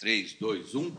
3, 2, 1.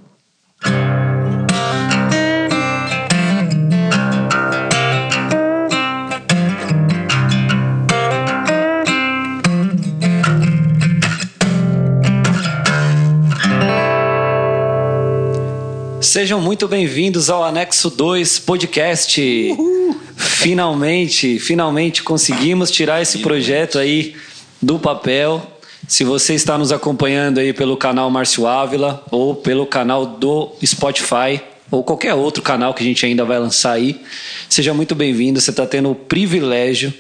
Sejam muito bem-vindos ao Anexo 2 Podcast. Uhul. Finalmente, finalmente conseguimos tirar esse projeto aí do papel. Se você está nos acompanhando aí pelo canal Márcio Ávila ou pelo canal do Spotify ou qualquer outro canal que a gente ainda vai lançar aí, seja muito bem-vindo. Você está tendo o privilégio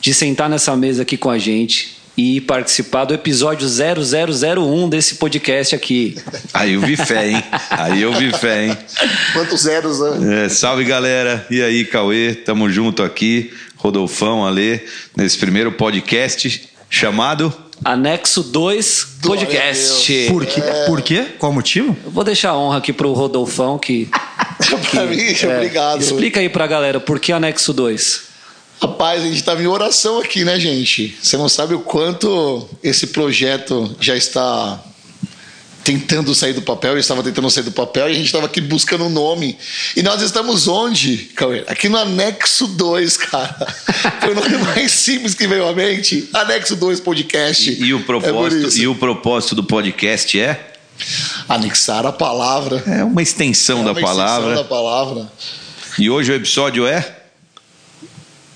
de sentar nessa mesa aqui com a gente e participar do episódio 0001 desse podcast aqui. Aí eu vi fé, hein? Aí eu vi fé, hein? Quantos zeros, né? É, salve, galera. E aí, Cauê? Tamo junto aqui. Rodolfão, Alê, nesse primeiro podcast chamado... Anexo 2 Podcast. Por quê? É... Por quê? Qual o motivo? Eu vou deixar a honra aqui pro Rodolfão que... pra mim, é, obrigado. Explica aí pra galera, por que Anexo 2? Rapaz, a gente estava em oração aqui, né, gente? Você não sabe o quanto esse projeto já está tentando sair do papel, eu estava tentando sair do papel e a gente estava aqui buscando um nome. E nós estamos onde, Cauê? Aqui no Anexo 2, cara. Foi o nome mais simples que veio à mente. Anexo 2 Podcast. E, e o, propósito, é e o propósito do podcast é? Anexar a palavra. É uma extensão, é uma da, extensão palavra. da palavra. E hoje o episódio é?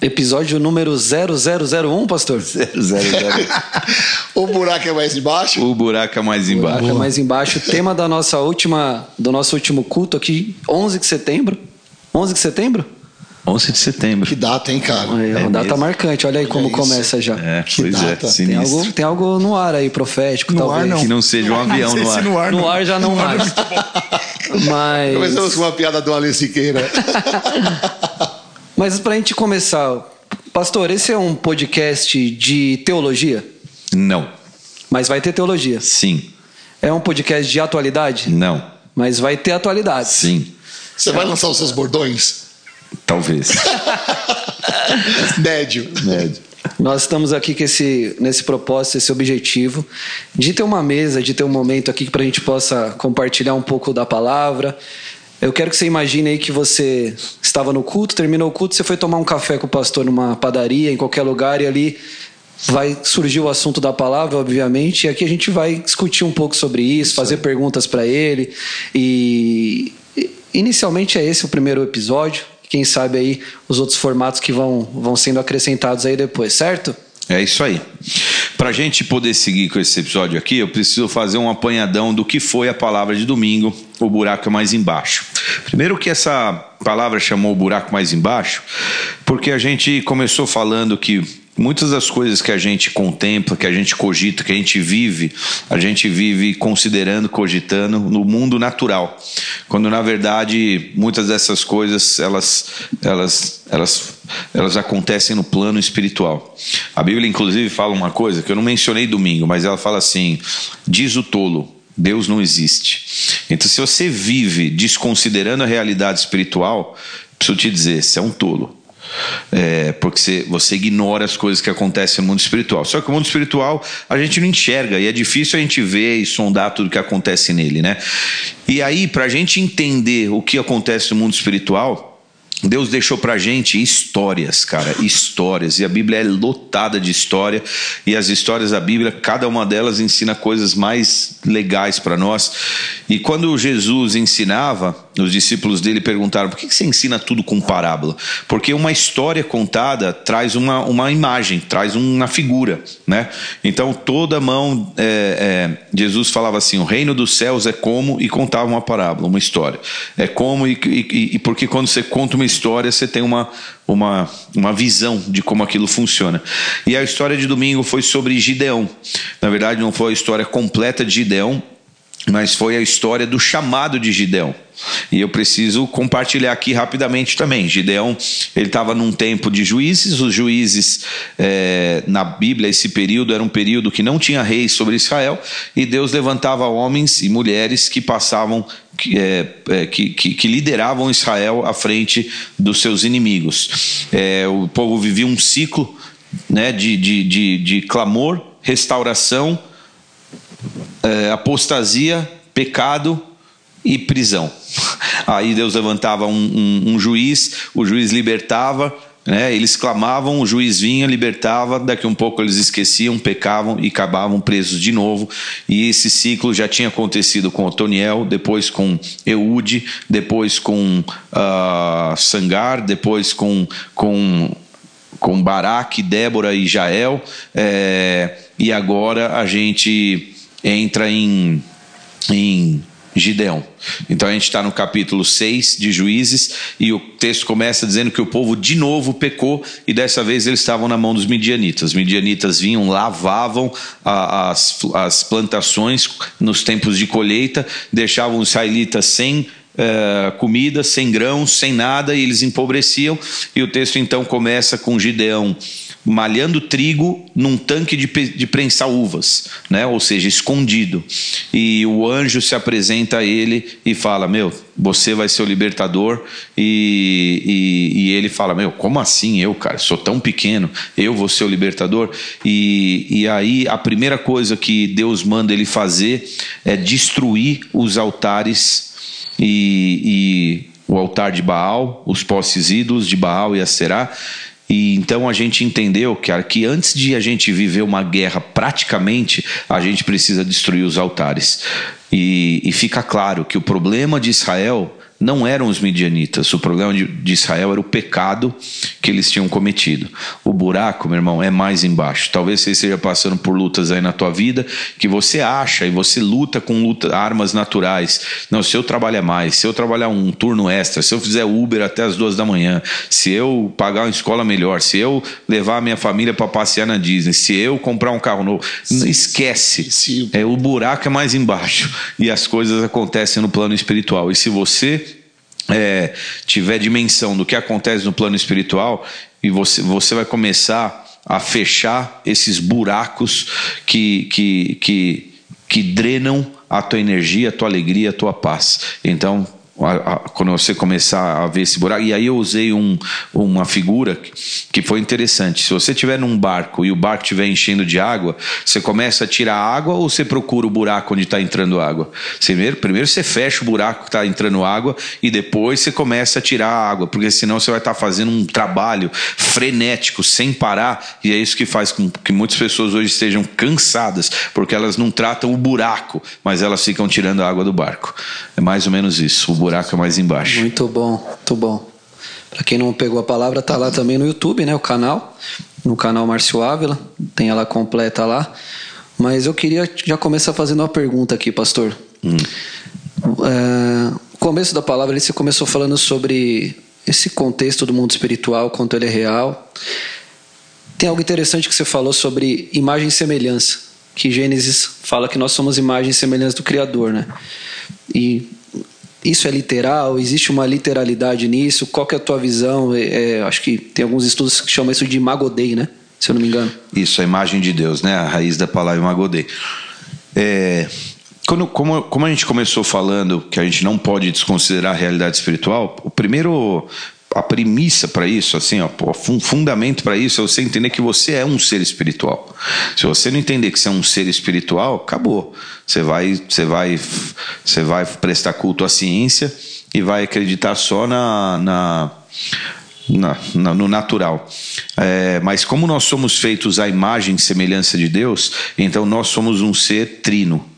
Episódio número 0001, pastor? 000. o buraco é mais embaixo? O buraco é mais embaixo. O buraco é mais embaixo. Tema da nossa última, do nosso último culto aqui, 11 de setembro. 11 de setembro? 11 de setembro. Que data, hein, cara? É, é uma data mesmo. marcante. Olha aí Olha como isso. começa já. É, que pois é, data. é. Tem algo, tem algo no ar aí, profético, no talvez. Ar, não. Que não seja um avião no ar. no ar. No ar já não mais. Mas... Começamos com uma piada do Alê Siqueira. Mas para a gente começar, pastor, esse é um podcast de teologia? Não. Mas vai ter teologia? Sim. É um podcast de atualidade? Não. Mas vai ter atualidade? Sim. Você vai lançar os seus bordões? Talvez. Médio. Médio. Nós estamos aqui com esse, nesse propósito, esse objetivo, de ter uma mesa, de ter um momento aqui para a gente possa compartilhar um pouco da palavra, eu quero que você imagine aí que você estava no culto, terminou o culto, você foi tomar um café com o pastor numa padaria, em qualquer lugar, e ali vai surgir o assunto da palavra, obviamente, e aqui a gente vai discutir um pouco sobre isso, isso fazer perguntas para ele. E inicialmente é esse o primeiro episódio. Quem sabe aí os outros formatos que vão, vão sendo acrescentados aí depois, certo? É isso aí. Para a gente poder seguir com esse episódio aqui, eu preciso fazer um apanhadão do que foi a palavra de domingo, o buraco mais embaixo. Primeiro que essa palavra chamou o buraco mais embaixo, porque a gente começou falando que Muitas das coisas que a gente contempla, que a gente cogita, que a gente vive, a gente vive considerando, cogitando no mundo natural. Quando na verdade muitas dessas coisas elas elas elas elas acontecem no plano espiritual. A Bíblia inclusive fala uma coisa que eu não mencionei domingo, mas ela fala assim: diz o tolo, Deus não existe. Então, se você vive desconsiderando a realidade espiritual, preciso te dizer, você é um tolo. É, porque você, você ignora as coisas que acontecem no mundo espiritual. Só que o mundo espiritual a gente não enxerga e é difícil a gente ver e sondar tudo que acontece nele, né? E aí, para a gente entender o que acontece no mundo espiritual, Deus deixou pra gente histórias, cara, histórias. E a Bíblia é lotada de história. E as histórias da Bíblia, cada uma delas ensina coisas mais legais para nós. E quando Jesus ensinava, os discípulos dele perguntaram: por que você ensina tudo com parábola? Porque uma história contada traz uma, uma imagem, traz uma figura, né? Então toda mão, é, é, Jesus falava assim: o reino dos céus é como, e contava uma parábola, uma história. É como, e, e, e porque quando você conta uma história, você tem uma, uma, uma visão de como aquilo funciona. E a história de domingo foi sobre Gideão. Na verdade, não foi a história completa de Gideão, mas foi a história do chamado de Gideão. E eu preciso compartilhar aqui rapidamente também. Gideão, ele estava num tempo de juízes. Os juízes é, na Bíblia, esse período era um período que não tinha reis sobre Israel, e Deus levantava homens e mulheres que passavam, que, é, é, que, que, que, lideravam Israel à frente dos seus inimigos. É, o povo vivia um ciclo né, de, de, de, de clamor, restauração, é, apostasia pecado e prisão. Aí Deus levantava um, um, um juiz, o juiz libertava, né? Eles clamavam, o juiz vinha, libertava, daqui um pouco eles esqueciam, pecavam e acabavam presos de novo. E esse ciclo já tinha acontecido com Otoniel, depois com Eude, depois com uh, Sangar, depois com, com, com Baraque, Débora e Jael. É, e agora a gente entra em, em Gideão. Então a gente está no capítulo 6 de Juízes e o texto começa dizendo que o povo de novo pecou e dessa vez eles estavam na mão dos midianitas. Os midianitas vinham, lavavam a, as, as plantações nos tempos de colheita, deixavam os israelitas sem Uh, comida, sem grãos, sem nada, e eles empobreciam. E o texto então começa com Gideão malhando trigo num tanque de, de prensar uvas, né? ou seja, escondido. E o anjo se apresenta a ele e fala: Meu, você vai ser o libertador. E, e, e, ele fala: Meu, como assim eu, cara? Sou tão pequeno, eu vou ser o libertador. E, e aí a primeira coisa que Deus manda ele fazer é destruir os altares e, e o altar de Baal, os postes ídolos de Baal e Aserá e então a gente entendeu, cara, que antes de a gente viver uma guerra praticamente, a gente precisa destruir os altares. E, e fica claro que o problema de Israel não eram os midianitas. O problema de, Israel era o pecado que eles tinham cometido. O buraco, meu irmão, é mais embaixo. Talvez você esteja passando por lutas aí na tua vida que você acha e você luta com luta, armas naturais. Não, se eu trabalhar mais, se eu trabalhar um turno extra, se eu fizer Uber até as duas da manhã, se eu pagar uma escola melhor, se eu levar a minha família para passear na Disney, se eu comprar um carro novo, não esquece. É, o buraco é mais embaixo e as coisas acontecem no plano espiritual. E se você é, tiver dimensão do que acontece no plano espiritual, e você, você vai começar a fechar esses buracos que, que, que, que drenam a tua energia, a tua alegria, a tua paz. Então, quando você começar a ver esse buraco. E aí eu usei um, uma figura que foi interessante. Se você estiver num barco e o barco estiver enchendo de água, você começa a tirar água ou você procura o buraco onde está entrando água? Primeiro, primeiro você fecha o buraco que está entrando água e depois você começa a tirar a água, porque senão você vai estar tá fazendo um trabalho frenético, sem parar, e é isso que faz com que muitas pessoas hoje estejam cansadas, porque elas não tratam o buraco, mas elas ficam tirando a água do barco. É mais ou menos isso. O buraco é mais embaixo. Muito bom, muito bom. Para quem não pegou a palavra, tá lá também no YouTube, né? O canal, no canal Márcio Ávila, tem ela completa lá. Mas eu queria já começar fazendo uma pergunta aqui, pastor. Hum. É, começo da palavra, você começou falando sobre esse contexto do mundo espiritual, quanto ele é real. Tem algo interessante que você falou sobre imagem e semelhança, que Gênesis fala que nós somos imagem e semelhança do Criador, né? E isso é literal? Existe uma literalidade nisso? Qual que é a tua visão? É, é, acho que tem alguns estudos que chamam isso de magodei, né? Se eu não me engano. Isso, a imagem de Deus, né? A raiz da palavra magodei. É, quando, como, como a gente começou falando que a gente não pode desconsiderar a realidade espiritual, o primeiro a premissa para isso, assim, ó, o fundamento para isso é você entender que você é um ser espiritual. Se você não entender que você é um ser espiritual, acabou. Você vai, você vai, você vai prestar culto à ciência e vai acreditar só na, na na, na, no natural. É, mas como nós somos feitos à imagem e semelhança de Deus, então nós somos um ser trino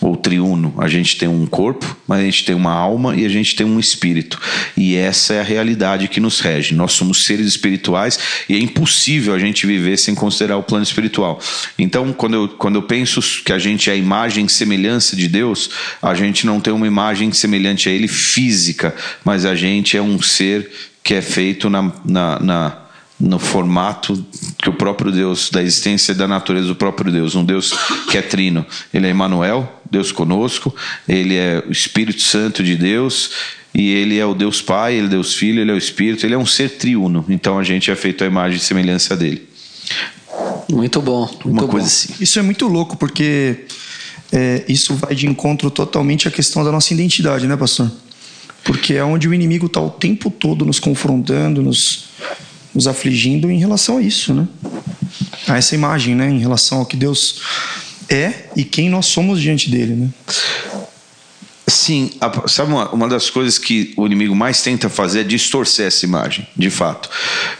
ou triuno. A gente tem um corpo, mas a gente tem uma alma e a gente tem um espírito. E essa é a realidade que nos rege. Nós somos seres espirituais e é impossível a gente viver sem considerar o plano espiritual. Então, quando eu, quando eu penso que a gente é a imagem e semelhança de Deus, a gente não tem uma imagem semelhante a Ele física, mas a gente é um ser que é feito na, na, na no formato que o próprio Deus, da existência e da natureza do próprio Deus, um Deus que é trino. Ele é Emmanuel, Deus conosco, ele é o Espírito Santo de Deus, e ele é o Deus Pai, ele é Deus Filho, ele é o Espírito, ele é um ser triuno. Então a gente é feito a imagem e semelhança dele. Muito bom. Muito Uma bom. coisa assim. Isso é muito louco, porque é, isso vai de encontro totalmente à questão da nossa identidade, né, pastor? Porque é onde o inimigo está o tempo todo nos confrontando, nos, nos afligindo em relação a isso, né? A essa imagem, né? Em relação ao que Deus é e quem nós somos diante dele, né? Assim, a- sabe uma, uma das coisas que o inimigo mais tenta fazer é distorcer essa imagem, de fato.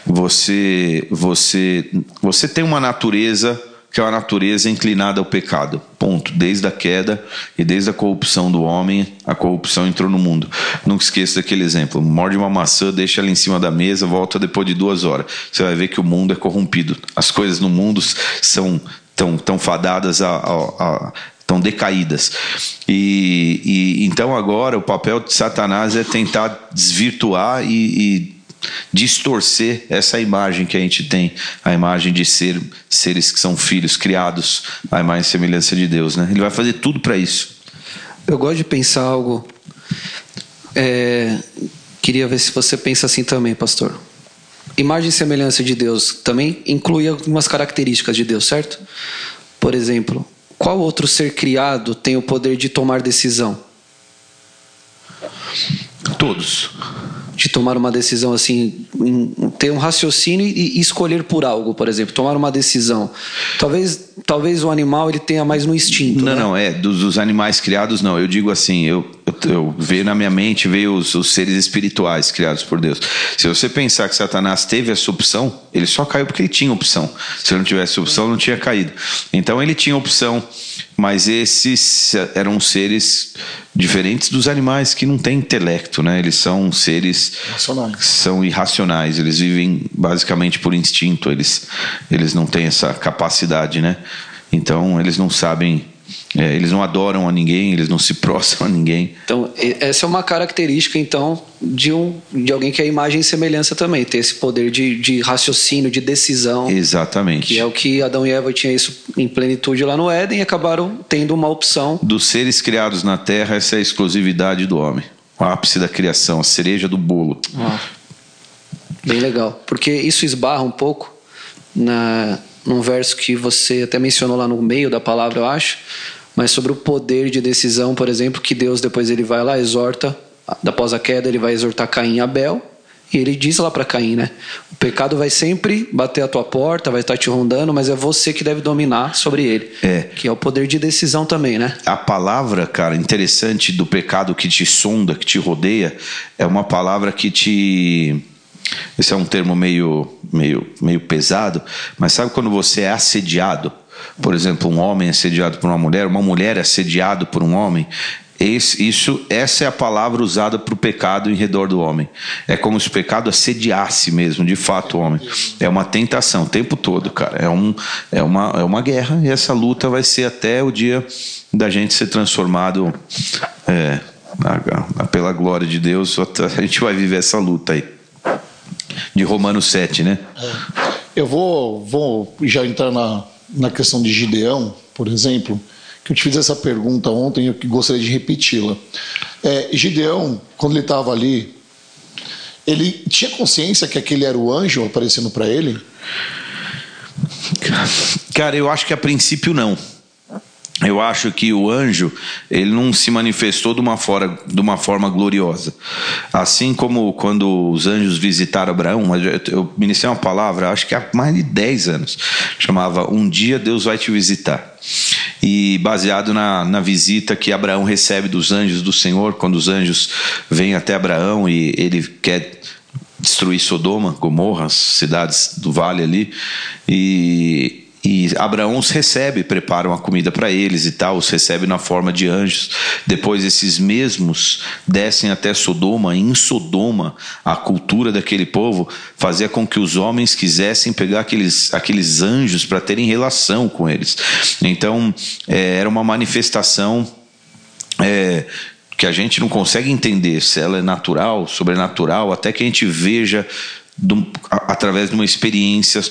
Você, você, você tem uma natureza que é uma natureza inclinada ao pecado. Ponto. Desde a queda e desde a corrupção do homem, a corrupção entrou no mundo. Nunca esqueça daquele exemplo. Morde uma maçã, deixa ela em cima da mesa, volta depois de duas horas. Você vai ver que o mundo é corrompido. As coisas no mundo são tão, tão fadadas a, a, a estão decaídas. E, e então agora o papel de Satanás é tentar desvirtuar e, e distorcer essa imagem que a gente tem, a imagem de ser seres que são filhos criados à imagem e semelhança de Deus, né? Ele vai fazer tudo para isso. Eu gosto de pensar algo. é, queria ver se você pensa assim também, pastor. Imagem e semelhança de Deus também inclui algumas características de Deus, certo? Por exemplo, qual outro ser criado tem o poder de tomar decisão? Todos. De tomar uma decisão assim, ter um raciocínio e, e escolher por algo, por exemplo, tomar uma decisão. Talvez, talvez o animal ele tenha mais no instinto. Não, né? não, é, dos, dos animais criados, não. Eu digo assim, eu, eu, eu veio na minha mente, veio os, os seres espirituais criados por Deus. Se você pensar que Satanás teve essa opção, ele só caiu porque ele tinha opção. Se ele não tivesse opção, não tinha caído. Então ele tinha opção, mas esses eram seres diferentes dos animais que não têm intelecto, né? Eles são seres Racionais. são irracionais, eles vivem basicamente por instinto, eles, eles não têm essa capacidade, né? Então eles não sabem, é, eles não adoram a ninguém, eles não se prostram a ninguém. Então, essa é uma característica, então, de, um, de alguém que é imagem e semelhança também, ter esse poder de, de raciocínio, de decisão, Exatamente. que é o que Adão e Eva tinham isso em plenitude lá no Éden e acabaram tendo uma opção. Dos seres criados na Terra, essa é a exclusividade do homem. O ápice da criação, a cereja do bolo. Bem legal. Porque isso esbarra um pouco na, num verso que você até mencionou lá no meio da palavra, eu acho, mas sobre o poder de decisão, por exemplo, que Deus depois ele vai lá, exorta, após a queda, ele vai exortar Caim e Abel, e ele diz lá para Caim, né? O pecado vai sempre bater a tua porta, vai estar te rondando, mas é você que deve dominar sobre ele. É. Que é o poder de decisão também, né? A palavra, cara, interessante do pecado que te sonda, que te rodeia, é uma palavra que te. Esse é um termo meio, meio, meio pesado, mas sabe quando você é assediado? Por exemplo, um homem é assediado por uma mulher, uma mulher é assediado por um homem. Esse, isso, essa é a palavra usada para o pecado em redor do homem. É como se o pecado assediasse mesmo, de fato, o homem. É uma tentação o tempo todo, cara. É, um, é, uma, é uma guerra e essa luta vai ser até o dia da gente ser transformado é, pela glória de Deus. A gente vai viver essa luta aí. De Romanos 7, né? Eu vou, vou já entrar na, na questão de Gideão, por exemplo, que eu te fiz essa pergunta ontem e eu que gostaria de repeti-la. É, Gideão, quando ele estava ali, ele tinha consciência que aquele era o anjo aparecendo para ele? Cara, eu acho que a princípio não. Eu acho que o anjo ele não se manifestou de uma, fora, de uma forma gloriosa. Assim como quando os anjos visitaram Abraão, eu ministrei uma palavra, acho que há mais de 10 anos, chamava Um dia Deus vai te visitar. E baseado na, na visita que Abraão recebe dos anjos do Senhor, quando os anjos vêm até Abraão e ele quer destruir Sodoma, Gomorra, as cidades do vale ali. E, e Abraão os recebe, prepara uma comida para eles e tal, os recebe na forma de anjos. Depois esses mesmos descem até Sodoma. E em Sodoma, a cultura daquele povo fazia com que os homens quisessem pegar aqueles, aqueles anjos para terem relação com eles. Então, eh, era uma manifestação é, que a gente não consegue entender se ela é natural, sobrenatural, até que a gente veja a- através de uma experiência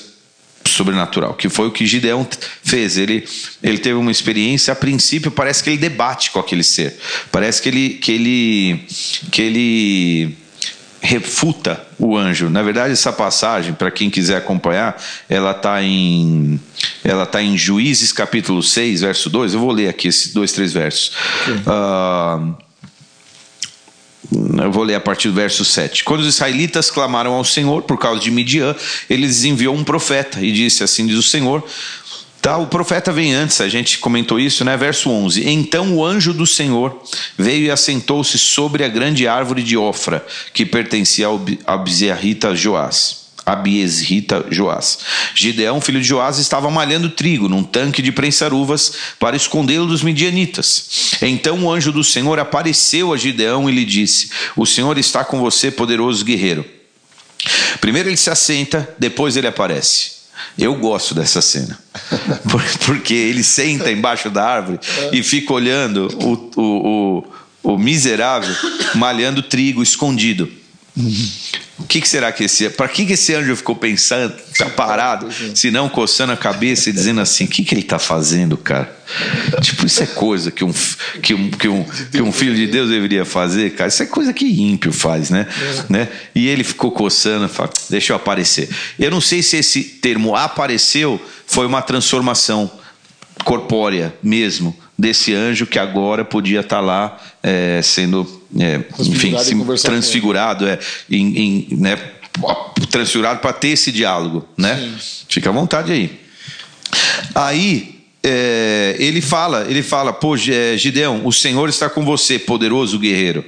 sobrenatural, que foi o que Gideão fez. Ele, ele teve uma experiência, a princípio parece que ele debate com aquele ser. Parece que ele que ele que ele refuta o anjo. Na verdade, essa passagem, para quem quiser acompanhar, ela está em ela tá em Juízes capítulo 6, verso 2. Eu vou ler aqui esses dois, três versos. Ah, eu vou ler a partir do verso 7. Quando os israelitas clamaram ao Senhor por causa de Midian, ele lhes enviou um profeta e disse: Assim diz o Senhor. Tá, o profeta vem antes, a gente comentou isso, né? Verso 11. Então o anjo do Senhor veio e assentou-se sobre a grande árvore de Ofra, que pertencia ao Abzerrita Joás. Abiesrita Joás. Gideão, filho de Joás, estava malhando trigo num tanque de prensar uvas para escondê-lo dos midianitas. Então o anjo do Senhor apareceu a Gideão e lhe disse: O Senhor está com você, poderoso guerreiro. Primeiro ele se assenta, depois ele aparece. Eu gosto dessa cena. Porque ele senta embaixo da árvore e fica olhando o, o, o, o miserável malhando trigo escondido. O que, que, será que esse. Para que, que esse anjo ficou pensando, tá parado, se não coçando a cabeça e dizendo assim: o que, que ele está fazendo, cara? Tipo, isso é coisa que um, que, um, que, um, que um filho de Deus deveria fazer, cara. Isso é coisa que ímpio faz, né? É. né? E ele ficou coçando, fala, deixa eu aparecer. Eu não sei se esse termo apareceu foi uma transformação corpórea mesmo desse anjo que agora podia estar tá lá é, sendo é, enfim, transfigurado, é, em, em, né, transfigurado para ter esse diálogo, né? Sim. Fica à vontade aí. Aí é, ele fala, ele fala, pô, é, Gideão, o Senhor está com você, poderoso guerreiro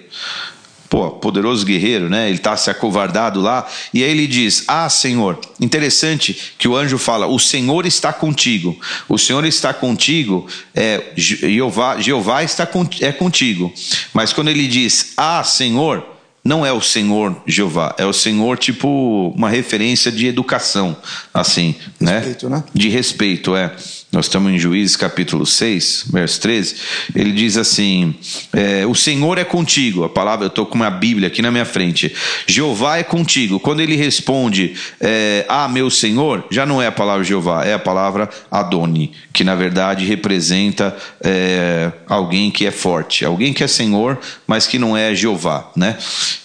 pô, poderoso guerreiro, né? Ele está se acovardado lá. E aí ele diz: Ah, Senhor. Interessante que o anjo fala: O Senhor está contigo. O Senhor está contigo. É, Jeová, Jeová está é contigo. Mas quando ele diz: Ah, Senhor não é o Senhor Jeová, é o Senhor tipo uma referência de educação, assim, né? respeito, né? né? De respeito, é. Nós estamos em Juízes capítulo 6, verso 13. Ele diz assim: é, O Senhor é contigo. A palavra, eu estou com uma Bíblia aqui na minha frente. Jeová é contigo. Quando ele responde, é, Ah, meu Senhor, já não é a palavra Jeová, é a palavra Adoni, que na verdade representa é, alguém que é forte, alguém que é Senhor, mas que não é Jeová, né?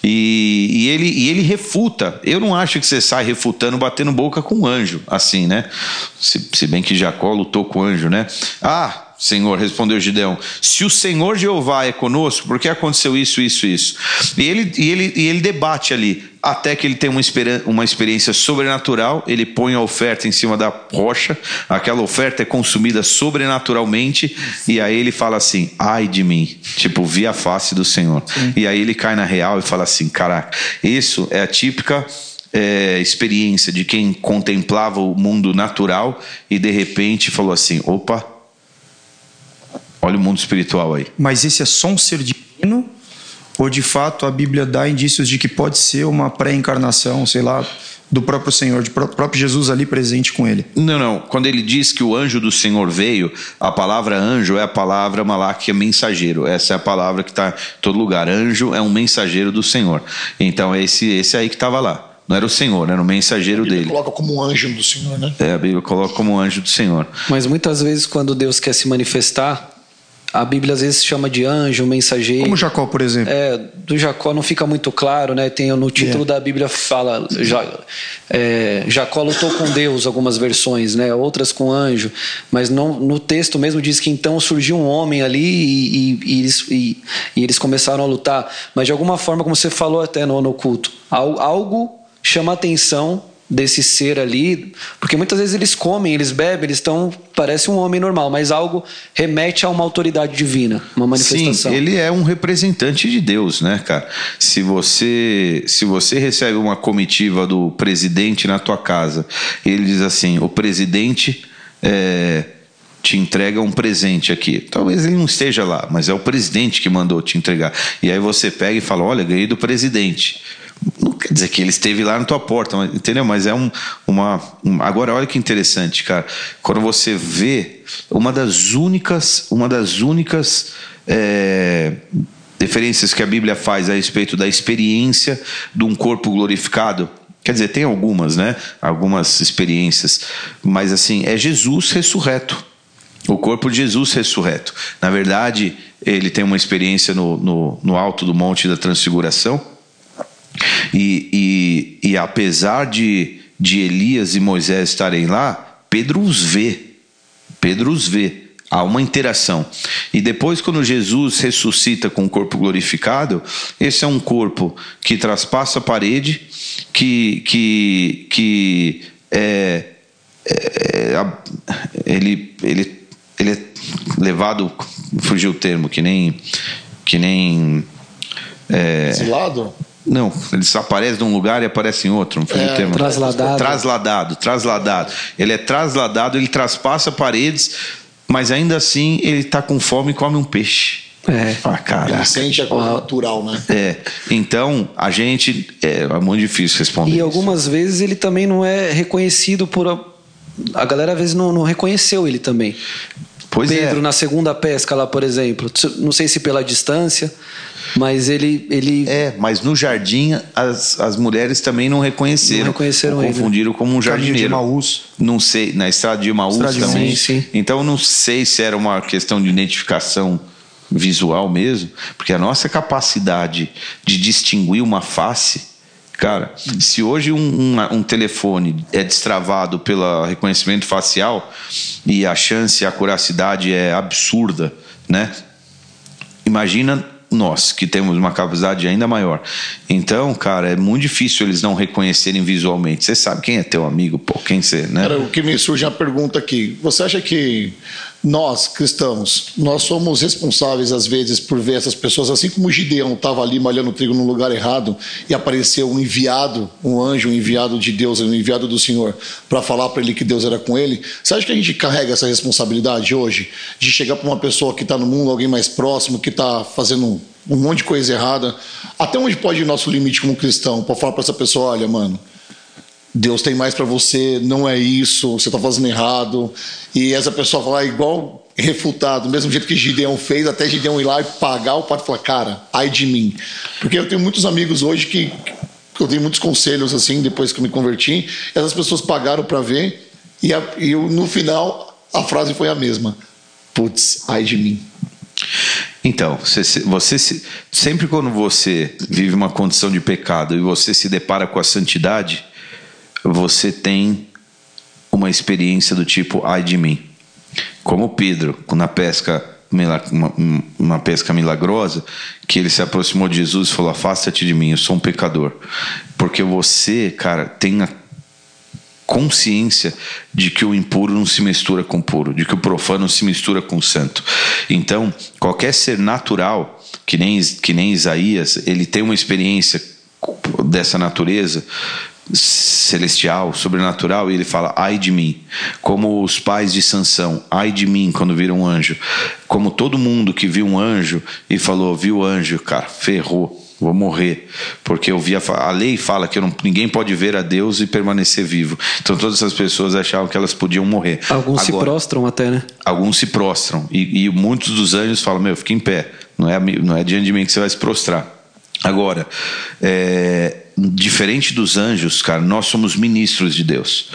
E, e, ele, e ele refuta. Eu não acho que você sai refutando, batendo boca com um anjo, assim, né? Se, se bem que Jacó lutou com o anjo, né? Ah, Senhor, respondeu Gideão, se o Senhor Jeová é conosco, por que aconteceu isso, isso, isso? E ele, e ele, e ele debate ali, até que ele tem uma, uma experiência sobrenatural, ele põe a oferta em cima da rocha, aquela oferta é consumida sobrenaturalmente, e aí ele fala assim: ai de mim, tipo, vi a face do Senhor. Sim. E aí ele cai na real e fala assim: caraca, isso é a típica é, experiência de quem contemplava o mundo natural e de repente falou assim: opa, olha o mundo espiritual aí. Mas esse é só um ser divino? Ou de fato a Bíblia dá indícios de que pode ser uma pré-encarnação, sei lá, do próprio Senhor, de próprio Jesus ali presente com ele. Não, não. Quando ele diz que o anjo do Senhor veio, a palavra anjo é a palavra malak, é mensageiro. Essa é a palavra que está em todo lugar. Anjo é um mensageiro do Senhor. Então é esse, esse aí que estava lá. Não era o Senhor, era o mensageiro dele. coloca como anjo do Senhor, né? É, a Bíblia coloca como anjo do Senhor. Mas muitas vezes, quando Deus quer se manifestar, a Bíblia às vezes chama de anjo, mensageiro. Como Jacó, por exemplo. É, do Jacó não fica muito claro, né? Tem no título é. da Bíblia fala já, é, Jacó lutou com Deus, algumas versões, né? Outras com anjo, mas não, no texto mesmo diz que então surgiu um homem ali e, e, e, eles, e eles, começaram a lutar. Mas de alguma forma, como você falou até no, no culto, algo chama a atenção desse ser ali, porque muitas vezes eles comem, eles bebem, eles estão parece um homem normal, mas algo remete a uma autoridade divina, uma manifestação. Sim, ele é um representante de Deus, né, cara? Se você se você recebe uma comitiva do presidente na tua casa, ele diz assim, o presidente é, te entrega um presente aqui. Talvez ele não esteja lá, mas é o presidente que mandou te entregar. E aí você pega e fala: Olha, ganhei do presidente. Não quer dizer que ele esteve lá na tua porta, entendeu? Mas é um, uma. Um, agora, olha que interessante, cara. Quando você vê uma das únicas. Uma das únicas. É, referências que a Bíblia faz a respeito da experiência de um corpo glorificado. Quer dizer, tem algumas, né? Algumas experiências. Mas assim, é Jesus ressurreto. O corpo de Jesus ressurreto. Na verdade, ele tem uma experiência no, no, no alto do Monte da Transfiguração e, e, e apesar de, de Elias e Moisés estarem lá, Pedro os vê. Pedro os vê. Há uma interação. E depois, quando Jesus ressuscita com o corpo glorificado, esse é um corpo que traspassa a parede, que, que, que é, é, ele, ele, ele é levado, fugiu o termo, que nem. Que nem é, lado Não, ele aparece num lugar e aparece em outro. Não é, termo. Trasladado. Trasladado, trasladado. Ele é trasladado, ele traspassa paredes, mas ainda assim ele está com fome e come um peixe. É. Ah, caraca. Ele sente a coisa natural, né? É. Então, a gente. É, é muito difícil responder. E isso. algumas vezes ele também não é reconhecido por. A, a galera às vezes não, não reconheceu ele também. Pois Pedro, é. na segunda pesca lá, por exemplo. Não sei se pela distância, mas ele. ele... É, mas no jardim as, as mulheres também não reconheceram. Não reconheceram ele. Confundiram como um jardineiro. de Maús. Não sei, na estrada de Maús estrada também. Sim, sim. Então não sei se era uma questão de identificação visual mesmo, porque a nossa capacidade de distinguir uma face, cara, se hoje um, um, um telefone é destravado pelo reconhecimento facial e a chance, a curacidade é absurda, né? Imagina nós, que temos uma capacidade ainda maior. Então, cara, é muito difícil eles não reconhecerem visualmente. Você sabe quem é teu amigo, pô, quem você, né? Cara, o que me surge a pergunta aqui. Você acha que nós, cristãos, nós somos responsáveis às vezes por ver essas pessoas, assim como Gideão estava ali malhando trigo no lugar errado e apareceu um enviado, um anjo, um enviado de Deus, um enviado do Senhor, para falar para ele que Deus era com ele. Você acha que a gente carrega essa responsabilidade hoje de chegar para uma pessoa que está no mundo, alguém mais próximo, que está fazendo um monte de coisa errada? Até onde pode ir nosso limite como cristão para falar para essa pessoa, olha, mano, Deus tem mais para você, não é isso, você está fazendo errado. E essa pessoa falar igual refutado, do mesmo jeito que Gideão fez, até Gideão ir lá e pagar o pai e falar, cara, ai de mim. Porque eu tenho muitos amigos hoje que, que eu tenho muitos conselhos assim, depois que eu me converti, essas pessoas pagaram para ver e, a, e eu, no final a frase foi a mesma. Putz, ai de mim. Então, você, você sempre quando você vive uma condição de pecado e você se depara com a santidade, você tem uma experiência do tipo ai de mim. Como Pedro, na pesca uma, uma pesca milagrosa, que ele se aproximou de Jesus e falou: Afasta-te de mim, eu sou um pecador. Porque você, cara, tem a consciência de que o impuro não se mistura com o puro, de que o profano se mistura com o santo. Então, qualquer ser natural, que nem, que nem Isaías, ele tem uma experiência dessa natureza celestial, sobrenatural, e ele fala: ai de mim. Como os pais de Sansão, ai de mim quando viram um anjo. Como todo mundo que viu um anjo e falou: viu o anjo, cara, ferrou. Vou morrer, porque eu vi a, a lei fala que não, ninguém pode ver a Deus e permanecer vivo. Então todas essas pessoas achavam que elas podiam morrer. Alguns Agora, se prostram até, né? Alguns se prostram e, e muitos dos anjos falam: meu, fica em pé. Não é, não é diante de mim que você vai se prostrar. Agora, é, diferente dos anjos, cara, nós somos ministros de Deus.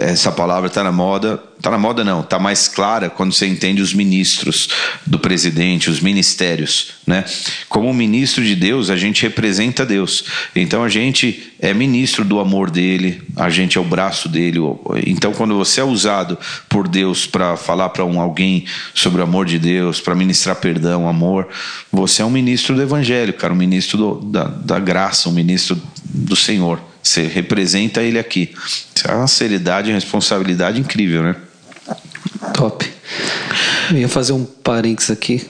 Essa palavra está na moda, está na moda não, está mais clara quando você entende os ministros do presidente, os ministérios, né? Como ministro de Deus, a gente representa Deus. Então a gente é ministro do amor dele, a gente é o braço dele. Então quando você é usado por Deus para falar para um alguém sobre o amor de Deus, para ministrar perdão, amor, você é um ministro do evangelho, cara, um ministro do, da, da graça, um ministro do Senhor. Você representa ele aqui. Isso é uma seriedade e responsabilidade incrível, né? Top. Eu ia fazer um parênteses aqui.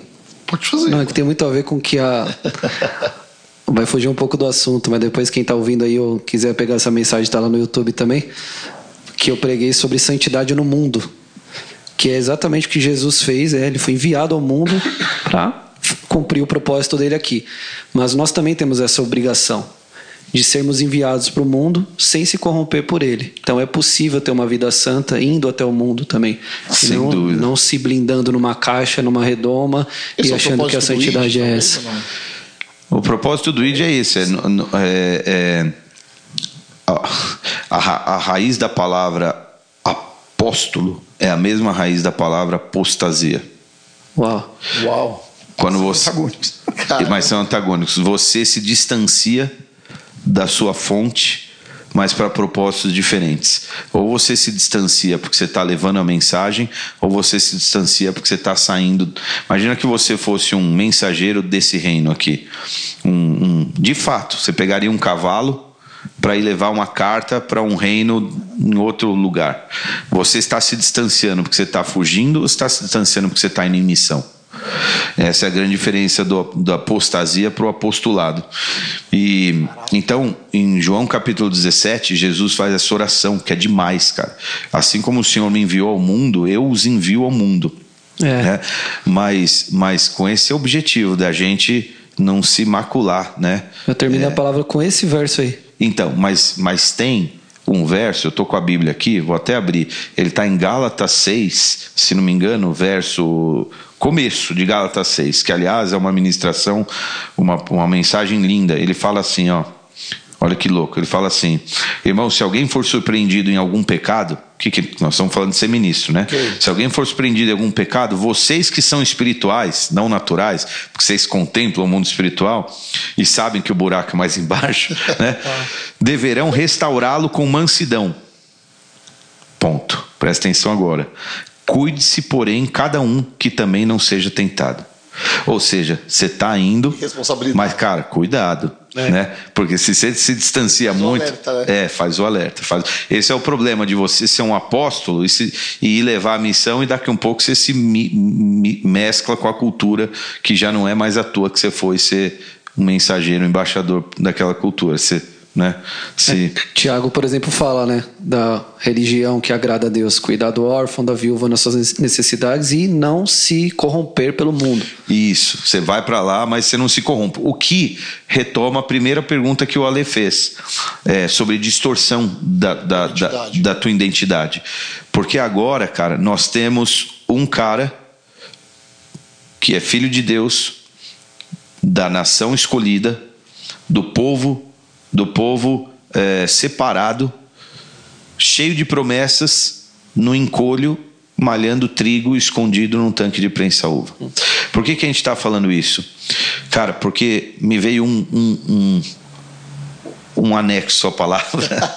Pode fazer. Não, é que tem muito a ver com que a. Vai fugir um pouco do assunto, mas depois quem está ouvindo aí ou quiser pegar essa mensagem, está lá no YouTube também. Que eu preguei sobre santidade no mundo. Que é exatamente o que Jesus fez, é, ele foi enviado ao mundo para cumprir o propósito dele aqui. Mas nós também temos essa obrigação de sermos enviados para o mundo sem se corromper por ele. Então é possível ter uma vida santa indo até o mundo também. Sem não, dúvida. não se blindando numa caixa, numa redoma Esse e é achando que a santidade ID, é essa. O propósito do ID é esse: é, é, é a, a, a raiz da palavra apóstolo é a mesma raiz da palavra apostasia. Uau. Uau. Quando você, Antagônicos. Caramba. mas são antagônicos. Você se distancia da sua fonte, mas para propósitos diferentes. Ou você se distancia porque você está levando a mensagem, ou você se distancia porque você está saindo. Imagina que você fosse um mensageiro desse reino aqui. Um, um- de fato, você pegaria um cavalo para ir levar uma carta para um reino em outro lugar. Você está se distanciando porque você está fugindo ou está se distanciando porque você está em missão? Essa é a grande diferença do, da apostasia para o apostolado. E então, em João capítulo 17, Jesus faz essa oração, que é demais, cara. Assim como o Senhor me enviou ao mundo, eu os envio ao mundo. É. Né? Mas, mas com esse objetivo da gente não se macular, né? Eu termino é. a palavra com esse verso aí. Então, mas, mas tem um verso, eu estou com a Bíblia aqui, vou até abrir. Ele está em Gálatas 6, se não me engano, verso começo de Gálatas 6, que aliás é uma ministração, uma, uma mensagem linda. Ele fala assim, ó. Olha que louco, ele fala assim: irmão, se alguém for surpreendido em algum pecado, que, que nós estamos falando de ser ministro, né? Okay. Se alguém for surpreendido em algum pecado, vocês que são espirituais, não naturais, porque vocês contemplam o mundo espiritual e sabem que o buraco é mais embaixo, né? deverão restaurá-lo com mansidão. Ponto. Presta atenção agora. Cuide-se, porém, cada um que também não seja tentado. Ou seja, você está indo, mas cara, cuidado, é. né? Porque se você se distancia faz muito, alerta, né? é, faz o alerta. Faz... Esse é o problema de você ser um apóstolo e, se... e levar a missão e daqui a um pouco você se mi... Mi... mescla com a cultura que já não é mais a tua que você foi ser um mensageiro, um embaixador daquela cultura. Você né? Se... É, Tiago, por exemplo, fala, né, da religião que agrada a Deus, cuidar do órfão, da viúva nas suas necessidades e não se corromper pelo mundo. Isso, você vai para lá, mas você não se corrompe. O que retoma a primeira pergunta que o Ale fez é, sobre distorção da, da, da, da tua identidade. Porque agora, cara, nós temos um cara que é filho de Deus, da nação escolhida, do povo do povo é, separado, cheio de promessas, no encolho, malhando trigo escondido num tanque de prensa uva. Por que, que a gente está falando isso? Cara, porque me veio um, um, um, um anexo à palavra.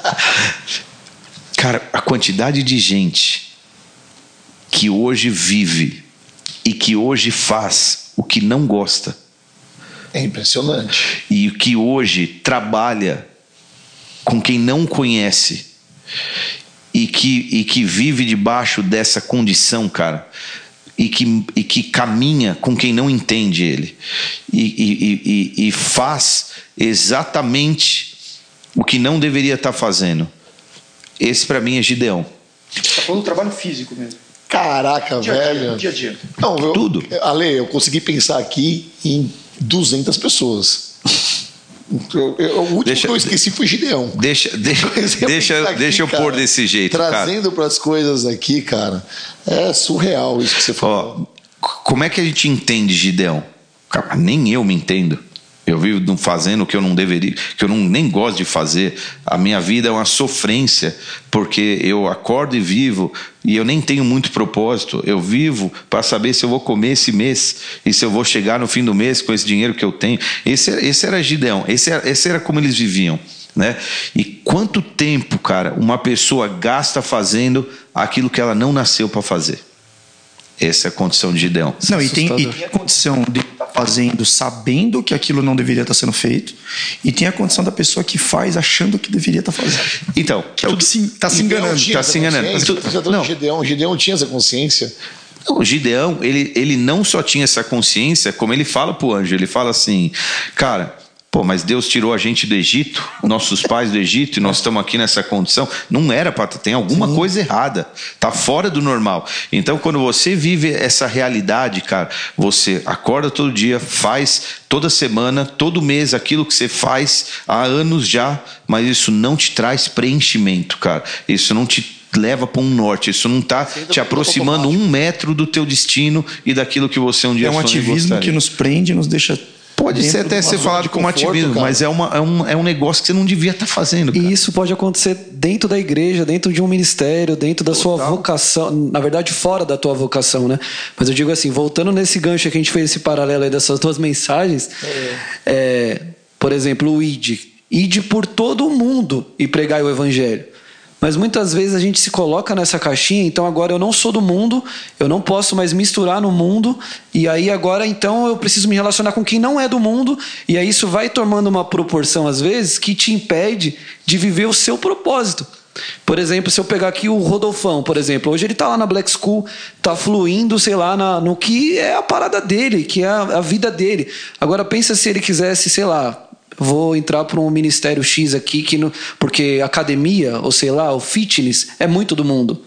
Cara, a quantidade de gente que hoje vive e que hoje faz o que não gosta é impressionante. E que hoje trabalha com quem não conhece e que, e que vive debaixo dessa condição, cara. E que, e que caminha com quem não entende ele. E, e, e, e faz exatamente o que não deveria estar fazendo. Esse para mim é Gideão. Tá falando do trabalho físico mesmo. Caraca, dia velho. Dia a dia. Não, eu, Tudo. Ale, eu consegui pensar aqui em 200 pessoas. Eu, eu, o último deixa, que eu esqueci foi Gideão. Deixa, deixa, deixa, aqui, deixa eu cara, pôr desse jeito. Trazendo para as coisas aqui, cara, é surreal isso que você falou. Ó, como é que a gente entende Gideão? Cara, nem eu me entendo. Eu vivo fazendo o que eu não deveria, que eu não, nem gosto de fazer. A minha vida é uma sofrência, porque eu acordo e vivo e eu nem tenho muito propósito. Eu vivo para saber se eu vou comer esse mês e se eu vou chegar no fim do mês com esse dinheiro que eu tenho. Esse, esse era Gideão, esse era, esse era como eles viviam. Né? E quanto tempo, cara, uma pessoa gasta fazendo aquilo que ela não nasceu para fazer? Essa é a condição de Gideão. Não, e tem, e tem, a condição de estar tá fazendo sabendo que aquilo não deveria estar tá sendo feito, e tem a condição da pessoa que faz achando que deveria estar tá fazendo. Então, que é o que está se enganando. Está se enganando. Não. Gideão, Gideão tinha essa consciência. O Gideão, ele, ele não só tinha essa consciência, como ele fala para o anjo, ele fala assim, cara, Pô, mas Deus tirou a gente do Egito, nossos pais do Egito, e nós estamos aqui nessa condição. Não era para tem alguma Sim. coisa errada. Tá fora do normal. Então, quando você vive essa realidade, cara, você acorda todo dia, faz toda semana, todo mês aquilo que você faz há anos já, mas isso não te traz preenchimento, cara. Isso não te leva para um norte. Isso não está te aproximando um metro do teu destino e daquilo que você um dia É um ativismo que nos prende, nos deixa Pode ser até ser falado como ativismo, cara. mas é, uma, é, um, é um negócio que você não devia estar tá fazendo. Cara. E isso pode acontecer dentro da igreja, dentro de um ministério, dentro da Total. sua vocação, na verdade, fora da tua vocação, né? Mas eu digo assim, voltando nesse gancho que a gente fez esse paralelo aí dessas duas mensagens, é. É, por exemplo, o ID. Ide por todo o mundo e pregar o evangelho. Mas muitas vezes a gente se coloca nessa caixinha, então agora eu não sou do mundo, eu não posso mais misturar no mundo, e aí agora então eu preciso me relacionar com quem não é do mundo, e aí isso vai tomando uma proporção às vezes que te impede de viver o seu propósito. Por exemplo, se eu pegar aqui o Rodolfão, por exemplo, hoje ele está lá na Black School, está fluindo, sei lá, na, no que é a parada dele, que é a, a vida dele. Agora pensa se ele quisesse, sei lá, vou entrar para um ministério X aqui, que no, porque academia, ou sei lá, o fitness é muito do mundo.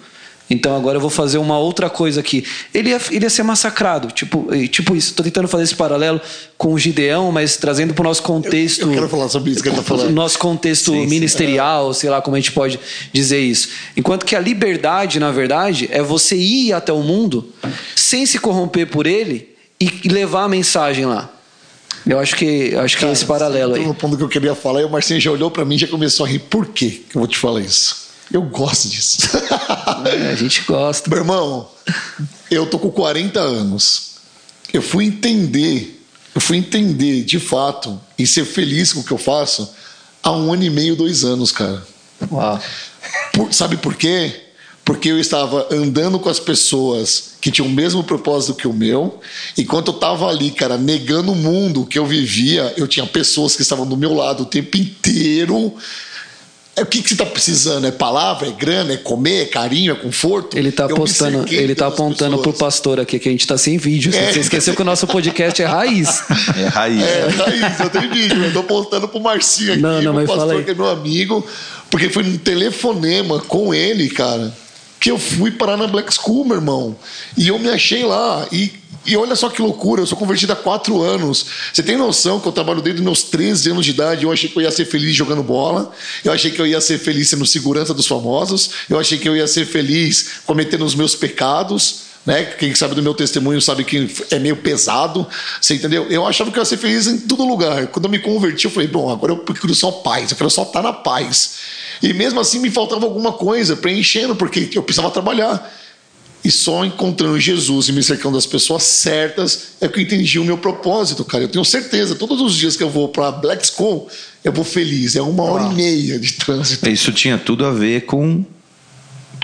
Então agora eu vou fazer uma outra coisa aqui. Ele ia, ele ia ser massacrado. Tipo, tipo isso. Estou tentando fazer esse paralelo com o Gideão, mas trazendo para o nosso contexto. Eu, eu, quero falar sobre isso que ele está falando. Nosso contexto sim, ministerial, sim. sei lá como a gente pode dizer isso. Enquanto que a liberdade, na verdade, é você ir até o mundo sem se corromper por ele e levar a mensagem lá. Eu acho que acho que Cara, é esse paralelo aí. No ponto que eu queria falar, e o Marcinho já olhou para mim e já começou a rir. Por quê que eu vou te falar isso? Eu gosto disso. É, a gente gosta. Meu irmão, eu tô com 40 anos. Eu fui entender, eu fui entender de fato e ser feliz com o que eu faço há um ano e meio, dois anos, cara. Uau. Por, sabe por quê? Porque eu estava andando com as pessoas que tinham o mesmo propósito que o meu. Enquanto eu estava ali, cara, negando o mundo que eu vivia, eu tinha pessoas que estavam do meu lado o tempo inteiro. É o que, que você está precisando? É palavra, é grana, é comer, é carinho, é conforto? Ele está apostando, ele tá apontando para o pastor aqui que a gente está sem vídeo. É. Você esqueceu que o nosso podcast é raiz. É raiz. É, raiz, eu tenho vídeo. Eu estou apontando para o Marcinho aqui, não, não, o pastor que é meu amigo, porque foi um telefonema com ele, cara que eu fui parar na Black School, meu irmão. E eu me achei lá. E, e olha só que loucura, eu sou convertido há quatro anos. Você tem noção que eu trabalho desde meus 13 anos de idade. Eu achei que eu ia ser feliz jogando bola. Eu achei que eu ia ser feliz sendo segurança dos famosos. Eu achei que eu ia ser feliz cometendo os meus pecados. Né? Quem sabe do meu testemunho sabe que é meio pesado, você entendeu? Eu achava que eu ia ser feliz em todo lugar. Quando eu me converti, eu falei, bom, agora eu procuro só paz, eu quero só estar na paz. E mesmo assim me faltava alguma coisa preenchendo, porque eu precisava trabalhar. E só encontrando Jesus e me cercando das pessoas certas é que eu entendi o meu propósito, cara. Eu tenho certeza, todos os dias que eu vou para Black School, eu vou feliz. É uma hora ah. e meia de trânsito. Isso tinha tudo a ver com,